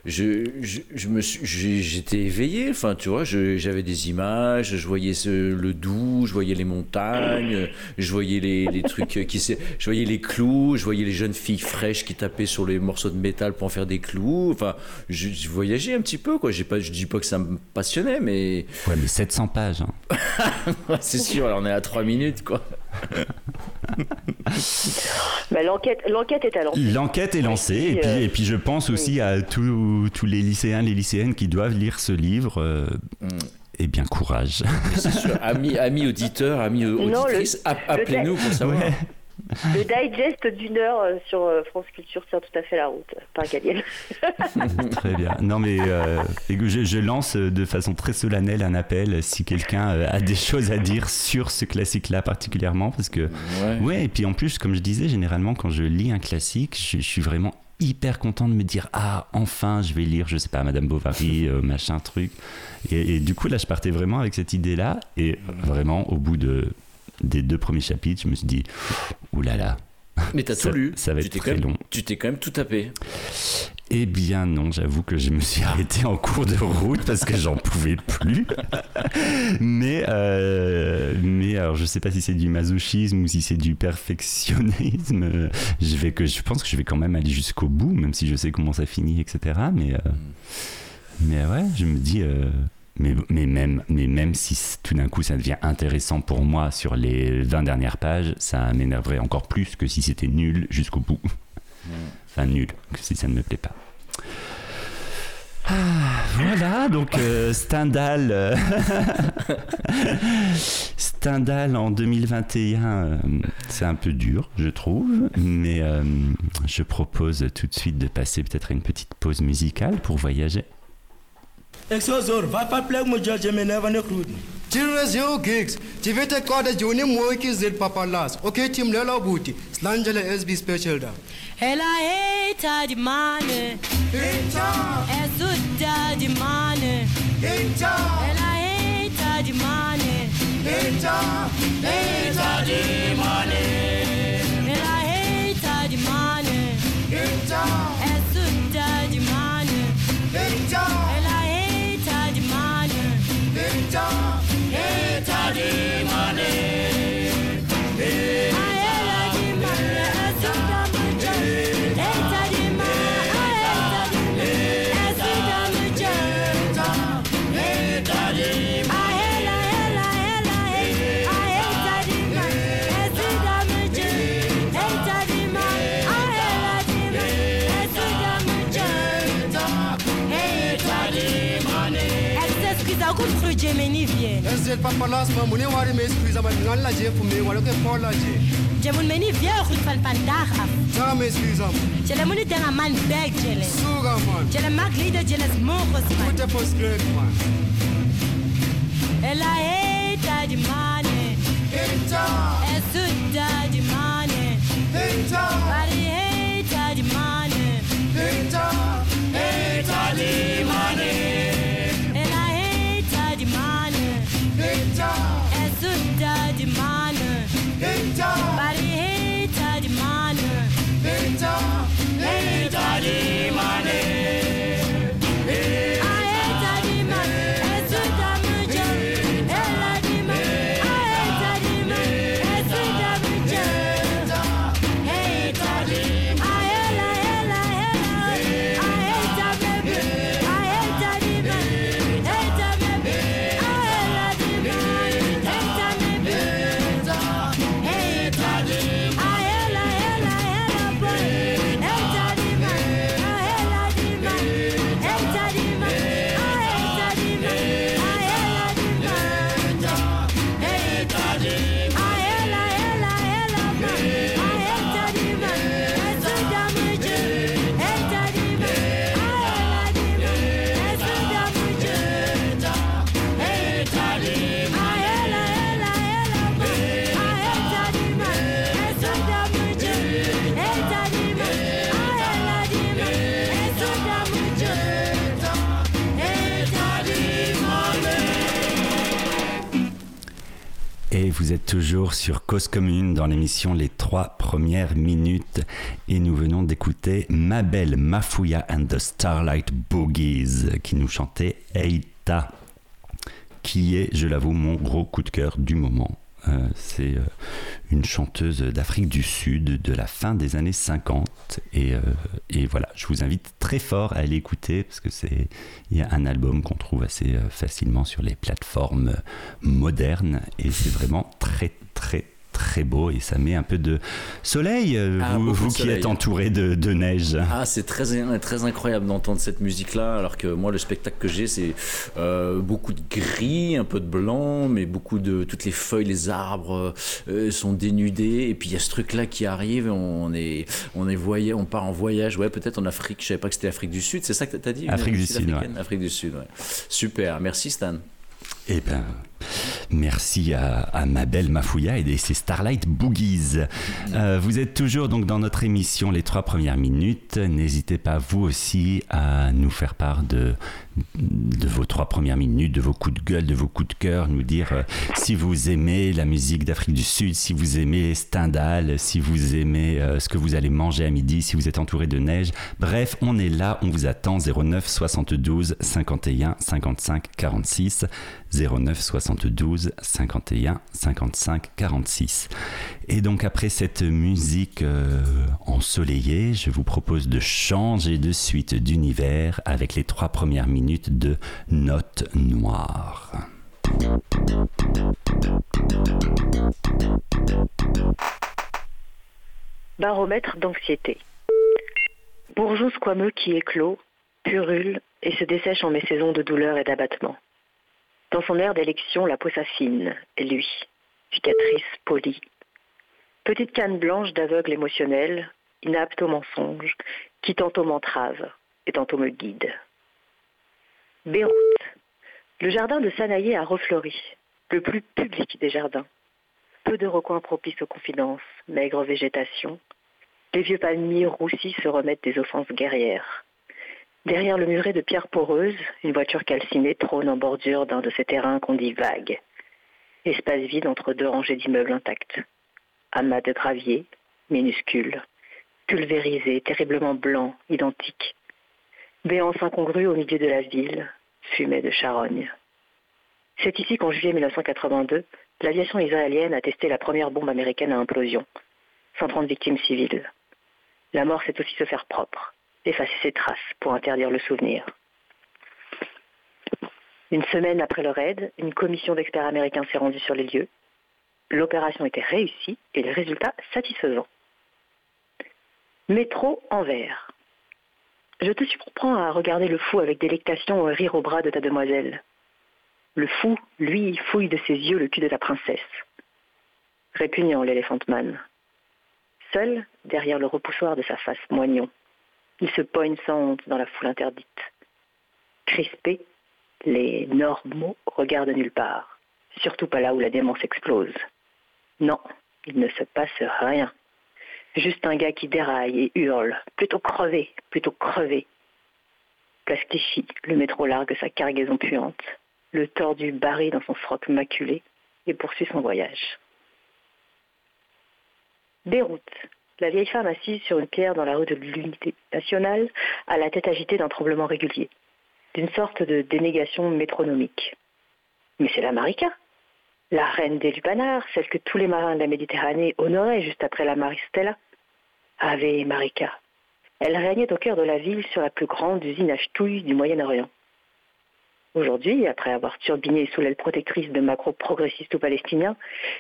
Je, je, je me j'étais éveillé, enfin, tu vois, j'avais des images, je voyais ce- le doux, je voyais les montagnes, je voyais les, les trucs qui s'est- je voyais les clous, je voyais les jeunes filles fraîches qui tapaient sur les morceaux de métal pour en faire des clous, enfin, je, je voyageais un petit peu, quoi, j'ai pas, je dis pas que ça me passionnait, mais Ouais, mais 700 pages. hein. c'est sûr, alors on est à 3 minutes, quoi. Bah, l'enquête, l'enquête est à lancer. L'enquête est lancée, et puis, euh, et puis je pense aussi à tous tous les lycéens, les lycéennes qui doivent lire ce livre. euh, Mm. Eh bien, courage. C'est sûr, amis, amis auditeurs, amis auditrices, app- appelez-nous pour savoir. Ouais. Le digest d'une heure euh, sur euh, France Culture tient tout à fait la route par Galiel. Très bien. Non, mais euh, je, je lance euh, de façon très solennelle un appel si quelqu'un euh, a des choses à dire sur ce classique-là particulièrement, parce que Ouais. Ouais, et puis en plus, comme je disais, généralement, quand je lis un classique, je, je suis vraiment hyper content de me dire Ah, enfin, je vais lire, je sais pas, Madame Bovary, euh, machin, truc. Et, et du coup, là, je partais vraiment avec cette idée-là. Et vraiment, au bout de, des deux premiers chapitres, je me suis dit Ouh là là. Mais t'as Ça- tout lu. ça va être très même- long. Tu t'es quand même tout tapé. Eh bien, non, j'avoue que je me suis arrêté en cours de route parce que j'en pouvais plus. mais, euh, mais alors, je sais pas si c'est du masochisme ou si c'est du perfectionnisme. Je, vais que, je pense que je vais quand même aller jusqu'au bout, même si je sais comment ça finit, etc. Mais, euh, mais ouais, je me dis. euh, mais, mais, même, mais même si tout d'un coup ça devient intéressant pour moi sur les 20 dernières pages, ça m'énerverait encore plus que si c'était nul jusqu'au bout. Enfin, nul, que si ça ne me plaît pas. Ah, voilà, donc euh, Stendhal. euh, Stendhal en 2021, euh, c'est un peu dur, je trouve, mais euh, je propose tout de suite de passer peut-être à une petite pause musicale pour voyager. Exosor, vai para plego mo judge me never ne crude. Children's Yo Gigs, Tivete Kwada Juni Moiki Zil Papa Las, Ok Tim Lela Booty, Slangela SB Special da. Ela eita de mane, é zuda de mane. Ela eita de mane, eita de mane. Ela eita de mane, é eita vie. Zil Papa Las, Mamuni Wari Mes Squeeze, but Nala J for me, what okay Paula J. Jemun meni vie khut fan pandar af. Man jele. Man, mag leader smokos man. grade man. Ela mane. Mane. Bari mane. De mane. Cause Commune dans l'émission Les trois premières minutes. Et nous venons d'écouter Ma belle Mafouya and the Starlight Boogies qui nous chantait Eita, qui est, je l'avoue, mon gros coup de cœur du moment. Euh, c'est euh, une chanteuse d'Afrique du Sud de la fin des années 50 et, euh, et voilà je vous invite très fort à l'écouter parce que c'est y a un album qu'on trouve assez facilement sur les plateformes modernes et c'est vraiment très très très beau et ça met un peu de soleil. Euh, Ah, vous, beaucoup vous de qui êtes entouré de, de neige. Ah, c'est très, très incroyable d'entendre cette musique-là, alors que moi, le spectacle que j'ai, c'est euh, beaucoup de gris, un peu de blanc, mais beaucoup de. Toutes les feuilles, les arbres euh, sont dénudés, et puis il y a ce truc-là qui arrive, on est, on est voyage, on part en voyage, ouais, peut-être en Afrique, je savais pas que c'était l'Afrique du Sud, c'est ça que t'as dit une Afrique du Sud, Afrique du Sud, ouais. Super, merci Stan. Eh ben, merci à, ma belle Mafouya et ses Starlight Boogies. Euh, vous êtes toujours donc dans notre émission Les trois premières minutes. N'hésitez pas vous aussi à nous faire part de, de vos trois premières minutes, de vos coups de gueule, de vos coups de cœur, nous dire euh, si vous aimez la musique d'Afrique du Sud, si vous aimez Stendhal, si vous aimez euh, ce que vous allez manger à midi, si vous êtes entouré de neige. Bref, on est là, on vous attend 09 72 51 55 46 09 72 51 55 46. Et donc après cette musique euh, ensoleillée, je vous propose de changer de suite d'univers avec les trois premières minutes de Notes noires. Baromètre d'anxiété. Bourgeon squameux qui éclot, purule et se dessèche en mes saisons de douleur et d'abattement. Dans son air d'élection, la peau s'affine, lui, cicatrice polie. Petite canne blanche d'aveugle émotionnel, inapte au mensonge, qui tantôt m'entrave et tantôt me guide. Beyrouth. Le jardin de Sanaïé a refleuri, le plus public des jardins. Peu de recoins propices aux confidences, maigre végétation. Les vieux palmiers roussis se remettent des offenses guerrières. Derrière le muret de pierres poreuses, une voiture calcinée trône en bordure d'un de ces terrains qu'on dit vagues. Espace vide entre deux rangées d'immeubles intacts. Amas de gravier, minuscules, pulvérisés, terriblement blancs, identiques. Béance incongrue au milieu de la ville, fumée de charogne. C'est ici qu'en juillet 1982, l'aviation israélienne a testé la première bombe américaine à implosion. 130 victimes civiles. La mort, c'est aussi se faire propre, effacer ses traces pour interdire le souvenir. Une semaine après le raid, une commission d'experts américains s'est rendue sur les lieux. L'opération était réussie et les résultats satisfaisants. Métro Anvers. Je te surprends à regarder le fou avec délectation et rire au bras de ta demoiselle. Le fou, lui, fouille de ses yeux le cul de la princesse. Répugnant l'éléphant man. Seul, derrière le repoussoir de sa face moignon, il se poigne sans honte dans la foule interdite. Crispé, les normaux regardent nulle part, surtout pas là où la démence explose. Non, il ne se passe rien. Juste un gars qui déraille et hurle, plutôt crevé, plutôt crevé. Place Clichy, le métro largue sa cargaison puante, le tordu barré dans son froc maculé et poursuit son voyage. Beyrouth. La vieille femme assise sur une pierre dans la rue de l'Unité nationale a la tête agitée d'un tremblement régulier, d'une sorte de dénégation métronomique. Mais c'est la Marika, la reine des lupanards, celle que tous les marins de la Méditerranée honoraient juste après la Maristella. Ave Marika. Elle régnait au cœur de la ville sur la plus grande usine à ch'touilles du Moyen-Orient. Aujourd'hui, après avoir turbiné sous l'aile protectrice de macro-progressistes ou palestiniens,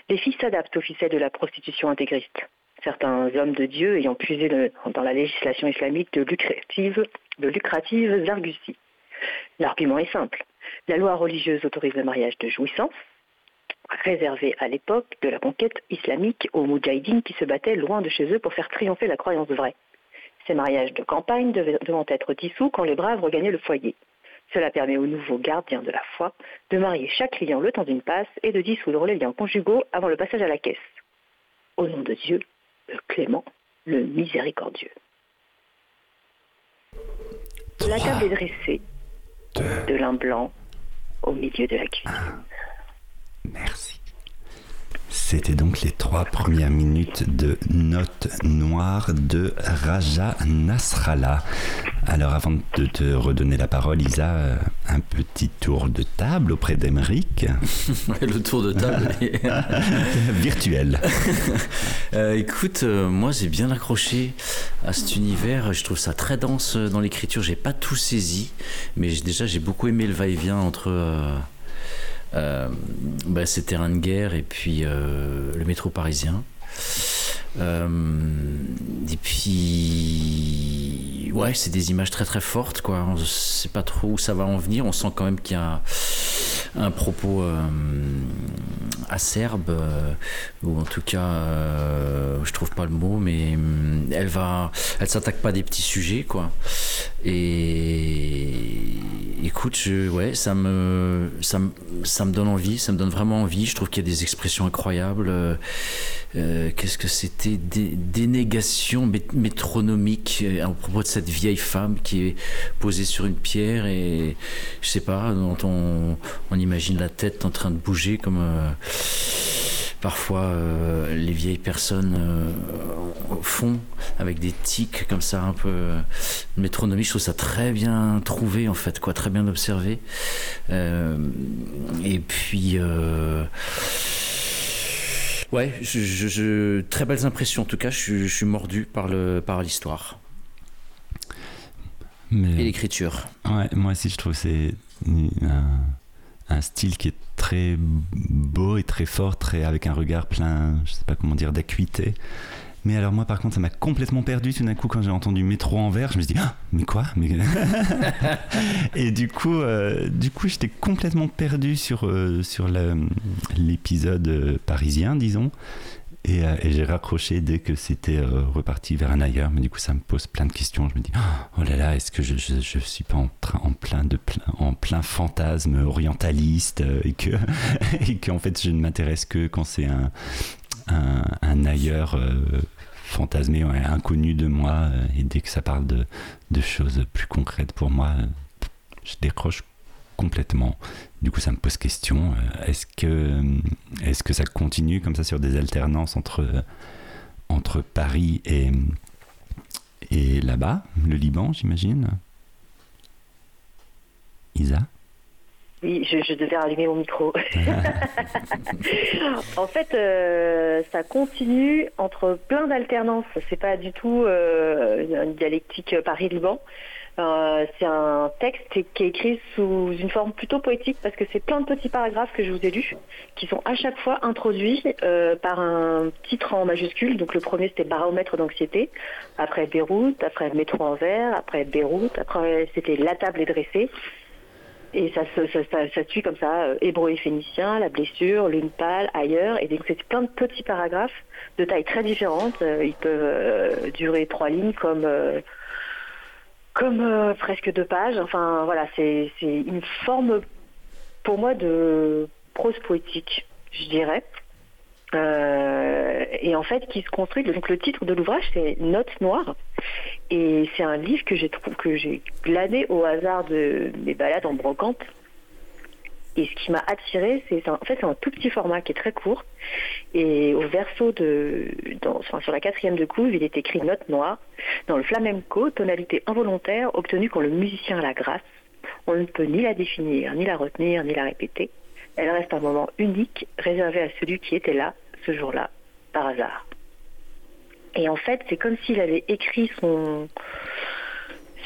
les filles s'adaptent au ficelle de la prostitution intégriste. Certains hommes de Dieu ayant puisé dans la législation islamique de lucratives, de. L'argument est simple. La loi religieuse autorise le mariage de jouissance, réservé à l'époque de la conquête islamique aux moudjahidines qui se battaient loin de chez eux pour faire triompher la croyance vraie. Ces mariages de campagne devant être dissous quand les braves regagnaient le foyer. Cela permet aux nouveaux gardiens de la foi de marier chaque client le temps d'une passe et de dissoudre les liens conjugaux avant le passage à la caisse. Au nom de Dieu, le clément, le miséricordieux. La table est dressée, de lin blanc, au milieu de la cuisine. Merci. C'était donc les trois premières minutes de Note Noire de Raja Nasrallah. Alors avant de te redonner la parole, Isa, un petit tour de table auprès d'Emeric. le tour de table est- Virtuel. Euh, écoute, euh, moi j'ai bien accroché à cet univers. Je trouve ça très dense euh, dans l'écriture. J'ai pas tout saisi, mais déjà j'ai beaucoup aimé le va-et-vient entre euh, bah, ces terrains de guerre et puis euh, le métro parisien. Euh, et puis, ouais, c'est des images très très fortes, quoi. On sait pas trop où ça va en venir. On sent quand même qu'il y a un propos euh, acerbe, euh, ou en tout cas, euh, je trouve pas le mot, mais elle va, elle s'attaque pas à des petits sujets, quoi. Et écoute, je, ouais, ça me, ça me, ça me donne envie, ça me donne vraiment envie. Je trouve qu'il y a des expressions incroyables. Qu'est-ce que c'était Dé- Dénégation mét- métronomique euh, à propos de cette vieille femme qui est posée sur une pierre et je sais pas, dont on, imagine la tête en train de bouger comme euh, parfois euh, les vieilles personnes font avec des tics comme ça un peu métronomique. Je trouve ça très bien trouvé en fait, quoi, très bien observé. Et puis. Ouais, je, je- je- très belles impressions en tout cas. Je, suis- mordu par le par l'histoire Mais- et l'écriture. Ouais, moi aussi je trouve que c'est un, un style qui est très beau et très fort, très avec un regard plein, je sais pas comment dire, d'acuité. Mais alors moi par contre ça m'a complètement perdu tout d'un coup quand j'ai entendu métro en vert, je me suis dit ah, mais quoi. Et du coup euh, du coup j'étais complètement perdu sur euh, sur l'épisode euh, parisien disons. Et, j'ai raccroché dès que c'était reparti vers un ailleurs. Mais du coup, ça me pose plein de questions. Je me dis, oh là là, est-ce que je, je, suis pas en, plein plein- en plein fantasme orientaliste et que et qu'en fait, je ne m'intéresse que quand c'est un, un, ailleurs euh, fantasmé, inconnu de moi. euh, et dès que ça parle de, choses plus concrètes pour moi, euh, je décroche complètement. Du coup, ça me pose question. Est-ce que, est-ce que ça continue comme ça sur des alternances entre, entre Paris et, et là-bas, le Liban, j'imagine? Isa? Oui, je, je devais rallumer mon micro. en fait, euh, ça continue entre plein d'alternances. C'est pas du tout euh, une dialectique Paris-Liban. Euh, c'est un texte qui est écrit sous une forme plutôt poétique parce que c'est plein de petits paragraphes que je vous ai lus qui sont à chaque fois introduits euh, par un titre en majuscule. Donc le premier c'était baromètre d'anxiété, après Beyrouth, après métro en vert, après Beyrouth, après c'était la table est dressée. Et ça, se- ça, ça, suit comme ça, euh, hébreu et phénicien, la blessure, lune pâle, ailleurs. Et donc c'est plein de petits paragraphes de tailles très différentes. Euh, ils peuvent euh, durer trois lignes comme, euh, comme euh, presque deux pages. Enfin voilà, c'est une forme pour moi de prose poétique, je dirais. Euh, et en fait, qui se construit. Donc le titre de l'ouvrage, c'est Notes noires. Et c'est un livre que j'ai que j'ai glané au hasard de mes balades en brocante. Et ce qui m'a attiré, c'est en fait c'est un tout petit format qui est très court. Et au verso de, sur la quatrième de couve, il est écrit note noire dans le flamenco, tonalité involontaire obtenue quand le musicien a la grâce. On ne peut ni la définir, ni la retenir, ni la répéter. Elle reste un moment unique, réservé à celui qui était là ce jour-là, par hasard. Et en fait, c'est comme s'il avait écrit son,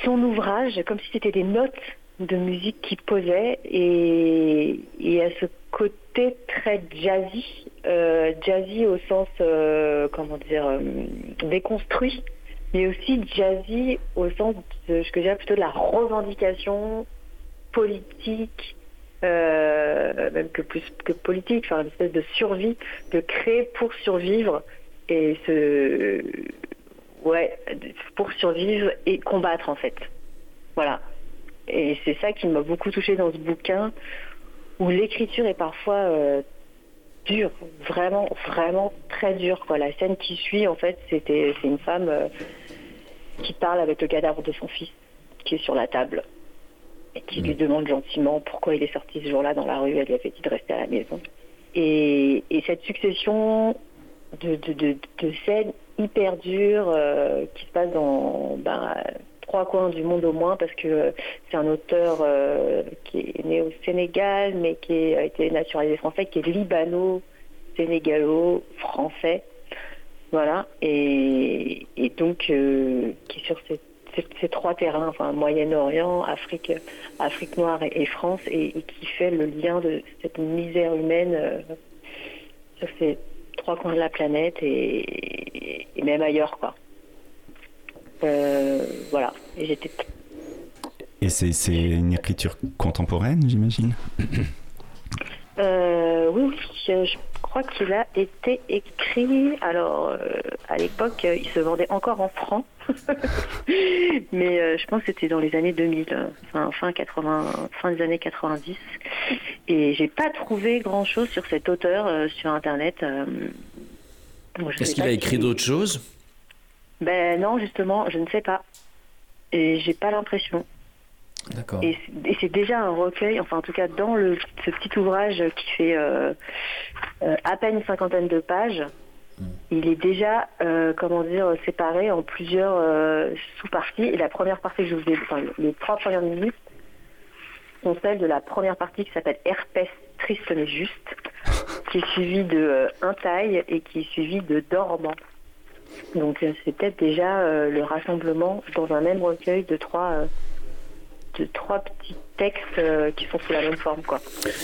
son ouvrage, comme si c'était des notes de musique qu'il posait, et, à ce côté très jazzy, euh, jazzy au sens, euh, comment dire, euh, déconstruit, mais aussi jazzy au sens de ce que dirais plutôt de la revendication politique, euh, même que plus que politique, une espèce de survie, de créer pour survivre et se, ouais, pour survivre et combattre en fait. Voilà. Et c'est ça qui m'a beaucoup touché dans ce bouquin, où l'écriture est parfois euh, dure, vraiment, vraiment très dure. Quoi. La scène qui suit, en fait, c'était, c'est une femme euh, qui parle avec le cadavre de son fils, qui est sur la table, et qui lui demande gentiment pourquoi il est sorti ce jour-là dans la rue. Elle lui avait dit de rester à la maison. et, et cette succession de, de, de, de scènes hyper dures euh, qui se passent dans ben, trois coins du monde au moins parce que euh, c'est un auteur euh, qui est né au Sénégal mais qui a été naturalisé français, qui est libano-sénégalo-français. Voilà, et, et donc euh, qui est sur ces, ces- trois terrains, enfin Moyen-Orient, Afrique, Afrique noire et, et France, et, et qui fait le lien de cette misère humaine euh, sur ces trois coins de la planète et, et même ailleurs, quoi. Euh, voilà, et j'étais Et c'est une écriture contemporaine, j'imagine? Euh, oui, je, je crois qu'il a été écrit. Alors, euh, à l'époque, il se vendait encore en francs, mais euh, je pense que c'était dans les années 2000, euh, enfin fin 80, fin des années 90. Et j'ai pas trouvé grand chose sur cet auteur euh, sur Internet. bon, Est-ce qu'il a écrit d'autres choses? Ben non, justement, je ne sais pas. Et j'ai pas l'impression. D'accord. Et, c'est- et c'est déjà un recueil, enfin en tout cas dans le, ce petit ouvrage qui fait euh, euh, à peine une cinquantaine de pages, il est déjà, euh, comment dire, séparé en plusieurs euh, sous-parties. Et la première partie que je vous ai, enfin les trois premières minutes sont celles de la première partie qui s'appelle Herpès triste mais juste, qui est suivie de euh, Un taille et qui est suivie de Dormant. Donc euh, c'est peut-être déjà le rassemblement dans un même recueil de trois, de trois petits textes euh, qui sont sous la même forme, quoi.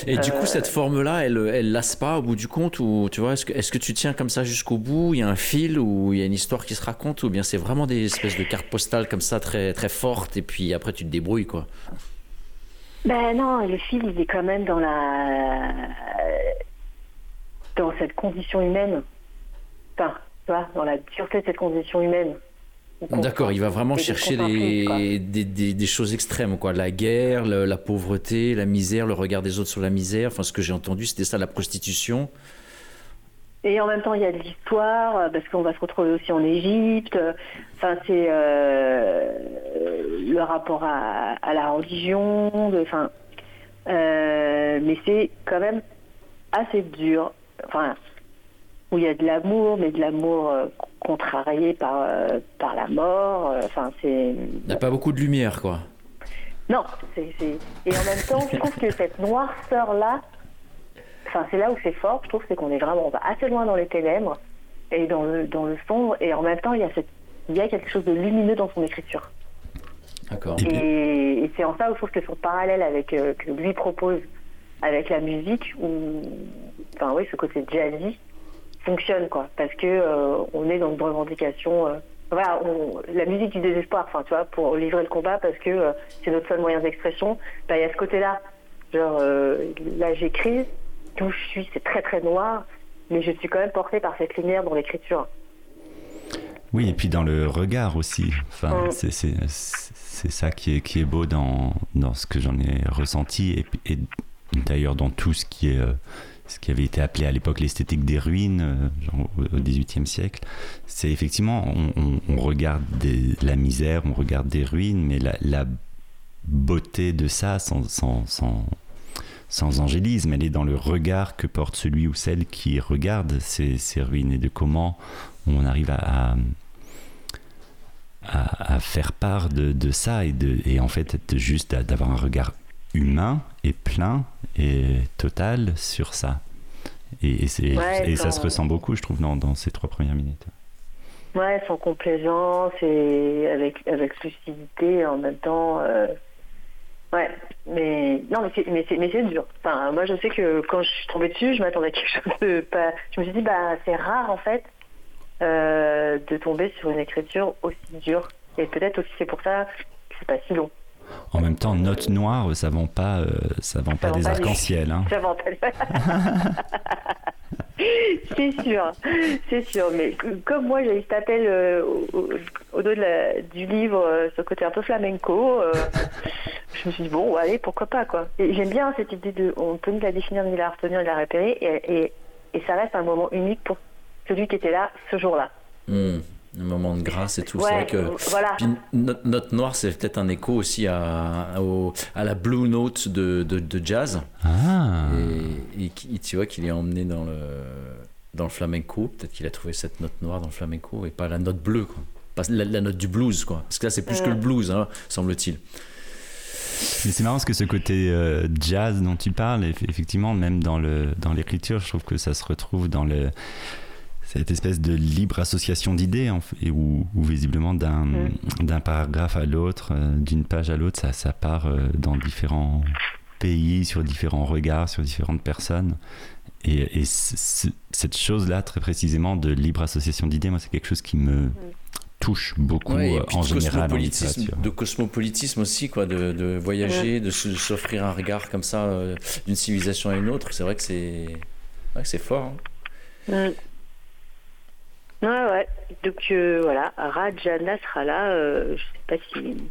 Et du Euh, coup, cette forme-là, elle, elle lasse pas au bout du compte ou tu vois, est-ce que, est-ce que tu tiens comme ça jusqu'au bout Il y a un fil ou il y a une histoire qui se raconte ou bien c'est vraiment des espèces de cartes postales comme ça très très fortes et puis après tu te débrouilles quoi? Ben non, le fil, il est quand même dans la dans cette condition humaine. Enfin, tu vois, dans la dureté de cette condition humaine. D'accord, il va vraiment chercher des, des, des- des choses extrêmes quoi, la guerre, la pauvreté, la misère, le regard des autres sur la misère. Enfin, ce que j'ai entendu, c'était ça, la prostitution. Et en même temps, il y a de l'histoire, euh, parce qu'on va se retrouver aussi en Égypte. Enfin, c'est euh, le rapport à, à la religion. de- Enfin, euh, mais c'est quand même assez dur. Enfin, où il y a de l'amour, mais de l'amour euh, contrarié par, euh, par la mort. euh, Enfin, c'est. Il n'y a pas beaucoup de lumière quoi. Non, et en même temps, je trouve que cette noirceur-là, enfin, c'est là où c'est fort, je trouve, c'est qu'on est vraiment, on va assez loin dans les ténèbres et dans le, dans le sombre, et en même temps, il y a cette, il y a quelque chose de lumineux dans son écriture. D'accord. Et, et c'est en ça où je trouve que son parallèle avec, euh, que lui propose avec la musique, où, enfin oui, ce côté jazzy fonctionne, quoi, parce que euh, on est dans une revendication. euh, voilà, on- la musique du désespoir, enfin, tu vois, pour livrer le combat, parce que euh, c'est notre seul moyen d'expression. bah, Il y a ce côté-là. Genre, là, j'écris, d'où je suis, c'est très très noir, mais je suis quand même portée par cette lumière dans l'écriture. Oui, et puis dans le regard aussi. Enfin, Mm. c'est- c'est c'est ça qui est, qui est beau dans, dans ce que j'en ai ressenti, et, d'ailleurs dans tout ce qui est ce qui avait été appelé à l'époque l'esthétique des ruines, euh, au XVIIIe siècle. C'est effectivement, on, regarde la misère, on regarde des ruines, mais la, beauté de ça, sans, sans, sans, angélisme, elle est dans le regard que porte celui ou celle qui regarde ces, ces ruines et de comment on arrive à, à, faire part de, de ça et, de, et en fait juste d'avoir un regard humain et plein et total sur ça. Et, et Ouais, et ça se ressent beaucoup, je trouve, dans, dans ces trois premières minutes. Ouais, sans complaisance et avec, avec lucidité en même temps. euh, Ouais, mais non, mais c'est dur. Enfin, moi, je sais que quand je suis tombée dessus, je m'attendais à quelque chose de pas. Je me suis dit, bah, c'est rare en fait euh, de tomber sur une écriture aussi dure. Et peut-être aussi c'est pour ça que c'est pas si long. En même temps, note noire, ça vend pas, euh, ça vend pas vend des arcs-en-ciel. hein. Ça vend pas c'est sûr, c'est sûr. Mais comme moi, j'ai cet appel euh, au, dos de la- du livre, euh, ce côté un peu flamenco, euh, je me suis dit, bon, allez, pourquoi pas, quoi. Et j'aime bien cette idée de, on peut nous la définir, ni la retenir, ni la repérer, et, et, et ça reste un moment unique pour celui qui était là ce jour-là. Hmm, un moment de grâce et tout. c'est Ouais, vrai que voilà. Puis Note, Note Noire, c'est peut-être un écho aussi à, au- à la Blue Note de, de, de jazz. Ah. Et, tu vois qu'il est emmené dans le, dans le flamenco. Peut-être qu'il a trouvé cette note noire dans le flamenco et pas la note bleue, quoi. Pas la, la note du blues, quoi. Parce que là, c'est plus que le blues, hein, semble-t-il. Mais c'est marrant parce que ce côté euh, jazz dont tu parles, eff- effectivement, même dans le dans l'écriture, je trouve que ça se retrouve dans le cette espèce de libre association d'idées, en fait, où, où visiblement d'un d'un paragraphe à l'autre, euh, d'une page à l'autre, ça, ça part euh, dans différents pays, sur différents regards, sur différentes personnes. Et, et cette chose-là, très précisément, de libre association d'idées, moi, c'est quelque chose qui me touche beaucoup Ouais, et euh, puis en de général en cosmopolitisme, littérature. de cosmopolitisme aussi, quoi, de, de voyager, de se- s'offrir un regard comme ça euh, d'une civilisation à une autre. C'est vrai que c'est ouais, fort. hein. Mm. Ouais, ouais. Donc euh, voilà, Raja Nasrallah, euh, je sais pas si.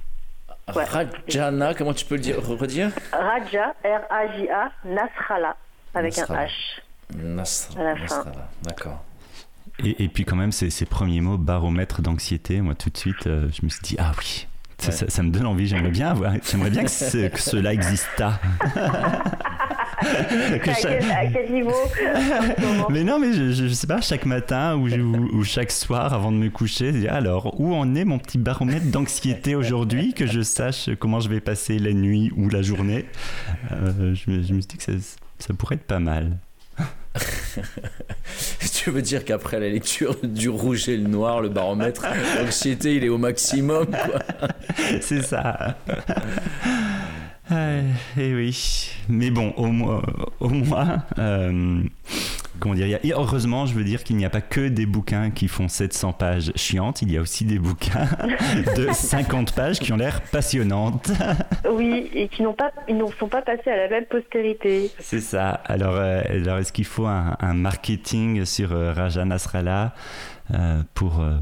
Ouais. Rajana, comment tu peux le dire re- redire Raja, R-A-J-A, Nasrallah, avec Nasrallah. un H. Nasr- À la fin. Nasrallah, D'accord. Et, et puis quand même, ces, ces premiers mots, baromètre d'anxiété, moi tout de suite, euh, je me suis dit, ah oui, ça, Ouais. ça- ça me donne envie, j'aimerais bien avoir, j'aimerais bien que, ce- que cela exista. Que à, quel, à quel niveau Mais non, mais je, je, je sais pas, chaque matin ou, ou- ou chaque soir avant de me coucher, je dis, alors, où en est mon petit baromètre d'anxiété aujourd'hui, que je sache comment je vais passer la nuit ou la journée Euh, je, me, je me suis dit que ça, ça pourrait être pas mal. tu veux dire qu'après la lecture du rouge et le noir, le baromètre, l'anxiété, il est au maximum, quoi? C'est ça. Euh, Eh oui. Mais bon, au moins, au moins euh, comment dire, et heureusement, je veux dire qu'il n'y a pas que des bouquins qui font 700 pages chiantes, il y a aussi des bouquins de 50 pages qui ont l'air passionnantes. Oui, et qui n'ont pas, ils ne sont pas passés à la même postérité. C'est ça. Alors, euh, alors est-ce qu'il faut un, un marketing sur euh, Raja Nasrallah euh, pour, euh,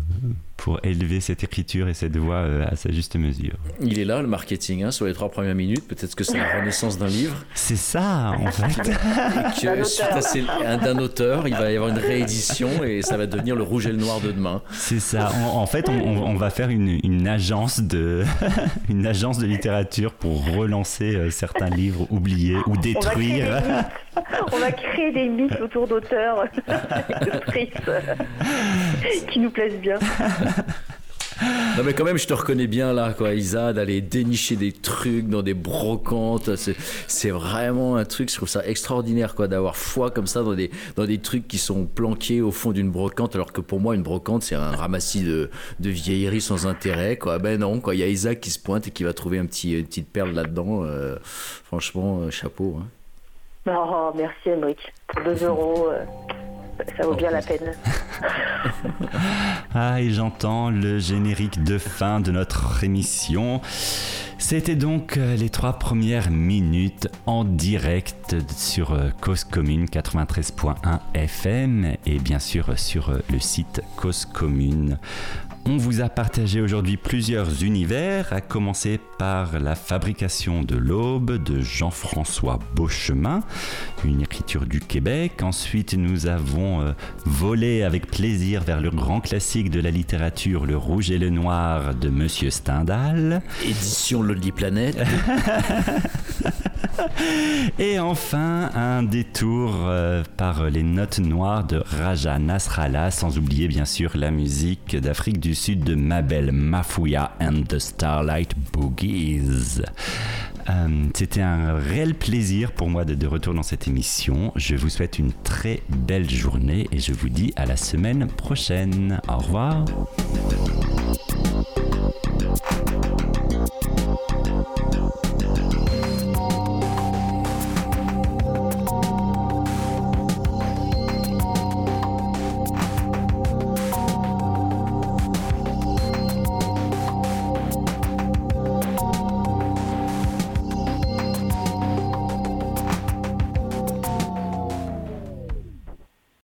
pour élever cette écriture et cette voix euh, à sa juste mesure Il est là, le marketing, hein, sur les trois premières minutes. Peut-être que c'est la renaissance d'un livre. C'est ça, en fait. Et que suite à d'un auteur, il va y avoir une réédition et ça va devenir le rouge et le noir de demain. C'est ça. En, en fait, on, on- on va faire une, une agence de une agence de littérature pour relancer euh, certains livres oubliés ou détruire. On va créer des mythes autour d'auteurs, qui nous plaisent bien. Non mais quand même, je te reconnais bien là, quoi, Isa, d'aller dénicher des trucs dans des brocantes. C'est, vraiment un truc, je trouve ça extraordinaire, quoi, d'avoir foi comme ça dans des, dans des trucs qui sont planqués au fond d'une brocante, alors que pour moi, une brocante, c'est un ramassis de, de vieilleries sans intérêt, quoi. Ben non, quoi. Il y a Isa qui se pointe et qui va trouver un petit, une petite perle là-dedans. euh, franchement, euh, chapeau. hein. Oh, merci Emmerich. Pour 2 euros, euh, ça vaut bien la peine. Ah, et j'entends le générique de fin de notre émission. C'était donc euh, les trois premières minutes en direct sur euh, Cause Commune 93.1 FM et bien sûr sur euh, le site Cause Commune. On vous a partagé aujourd'hui plusieurs univers, à commencer par la fabrication de l'aube de Jean-François Beauchemin, une écriture du Québec. Ensuite, nous avons euh, volé avec plaisir vers le grand classique de la littérature, Le Rouge et le Noir de Monsieur Stendhal. Édition Lonely Planet. Et enfin, un détour euh, par les notes noires de Raja Nasrallah, sans oublier bien sûr la musique d'Afrique du issu de Ma Belle Mafouya and the Starlight Boogies. Euh, c'était un réel plaisir pour moi de retour dans cette émission. Je vous souhaite une très belle journée et je vous dis à la semaine prochaine. Au revoir.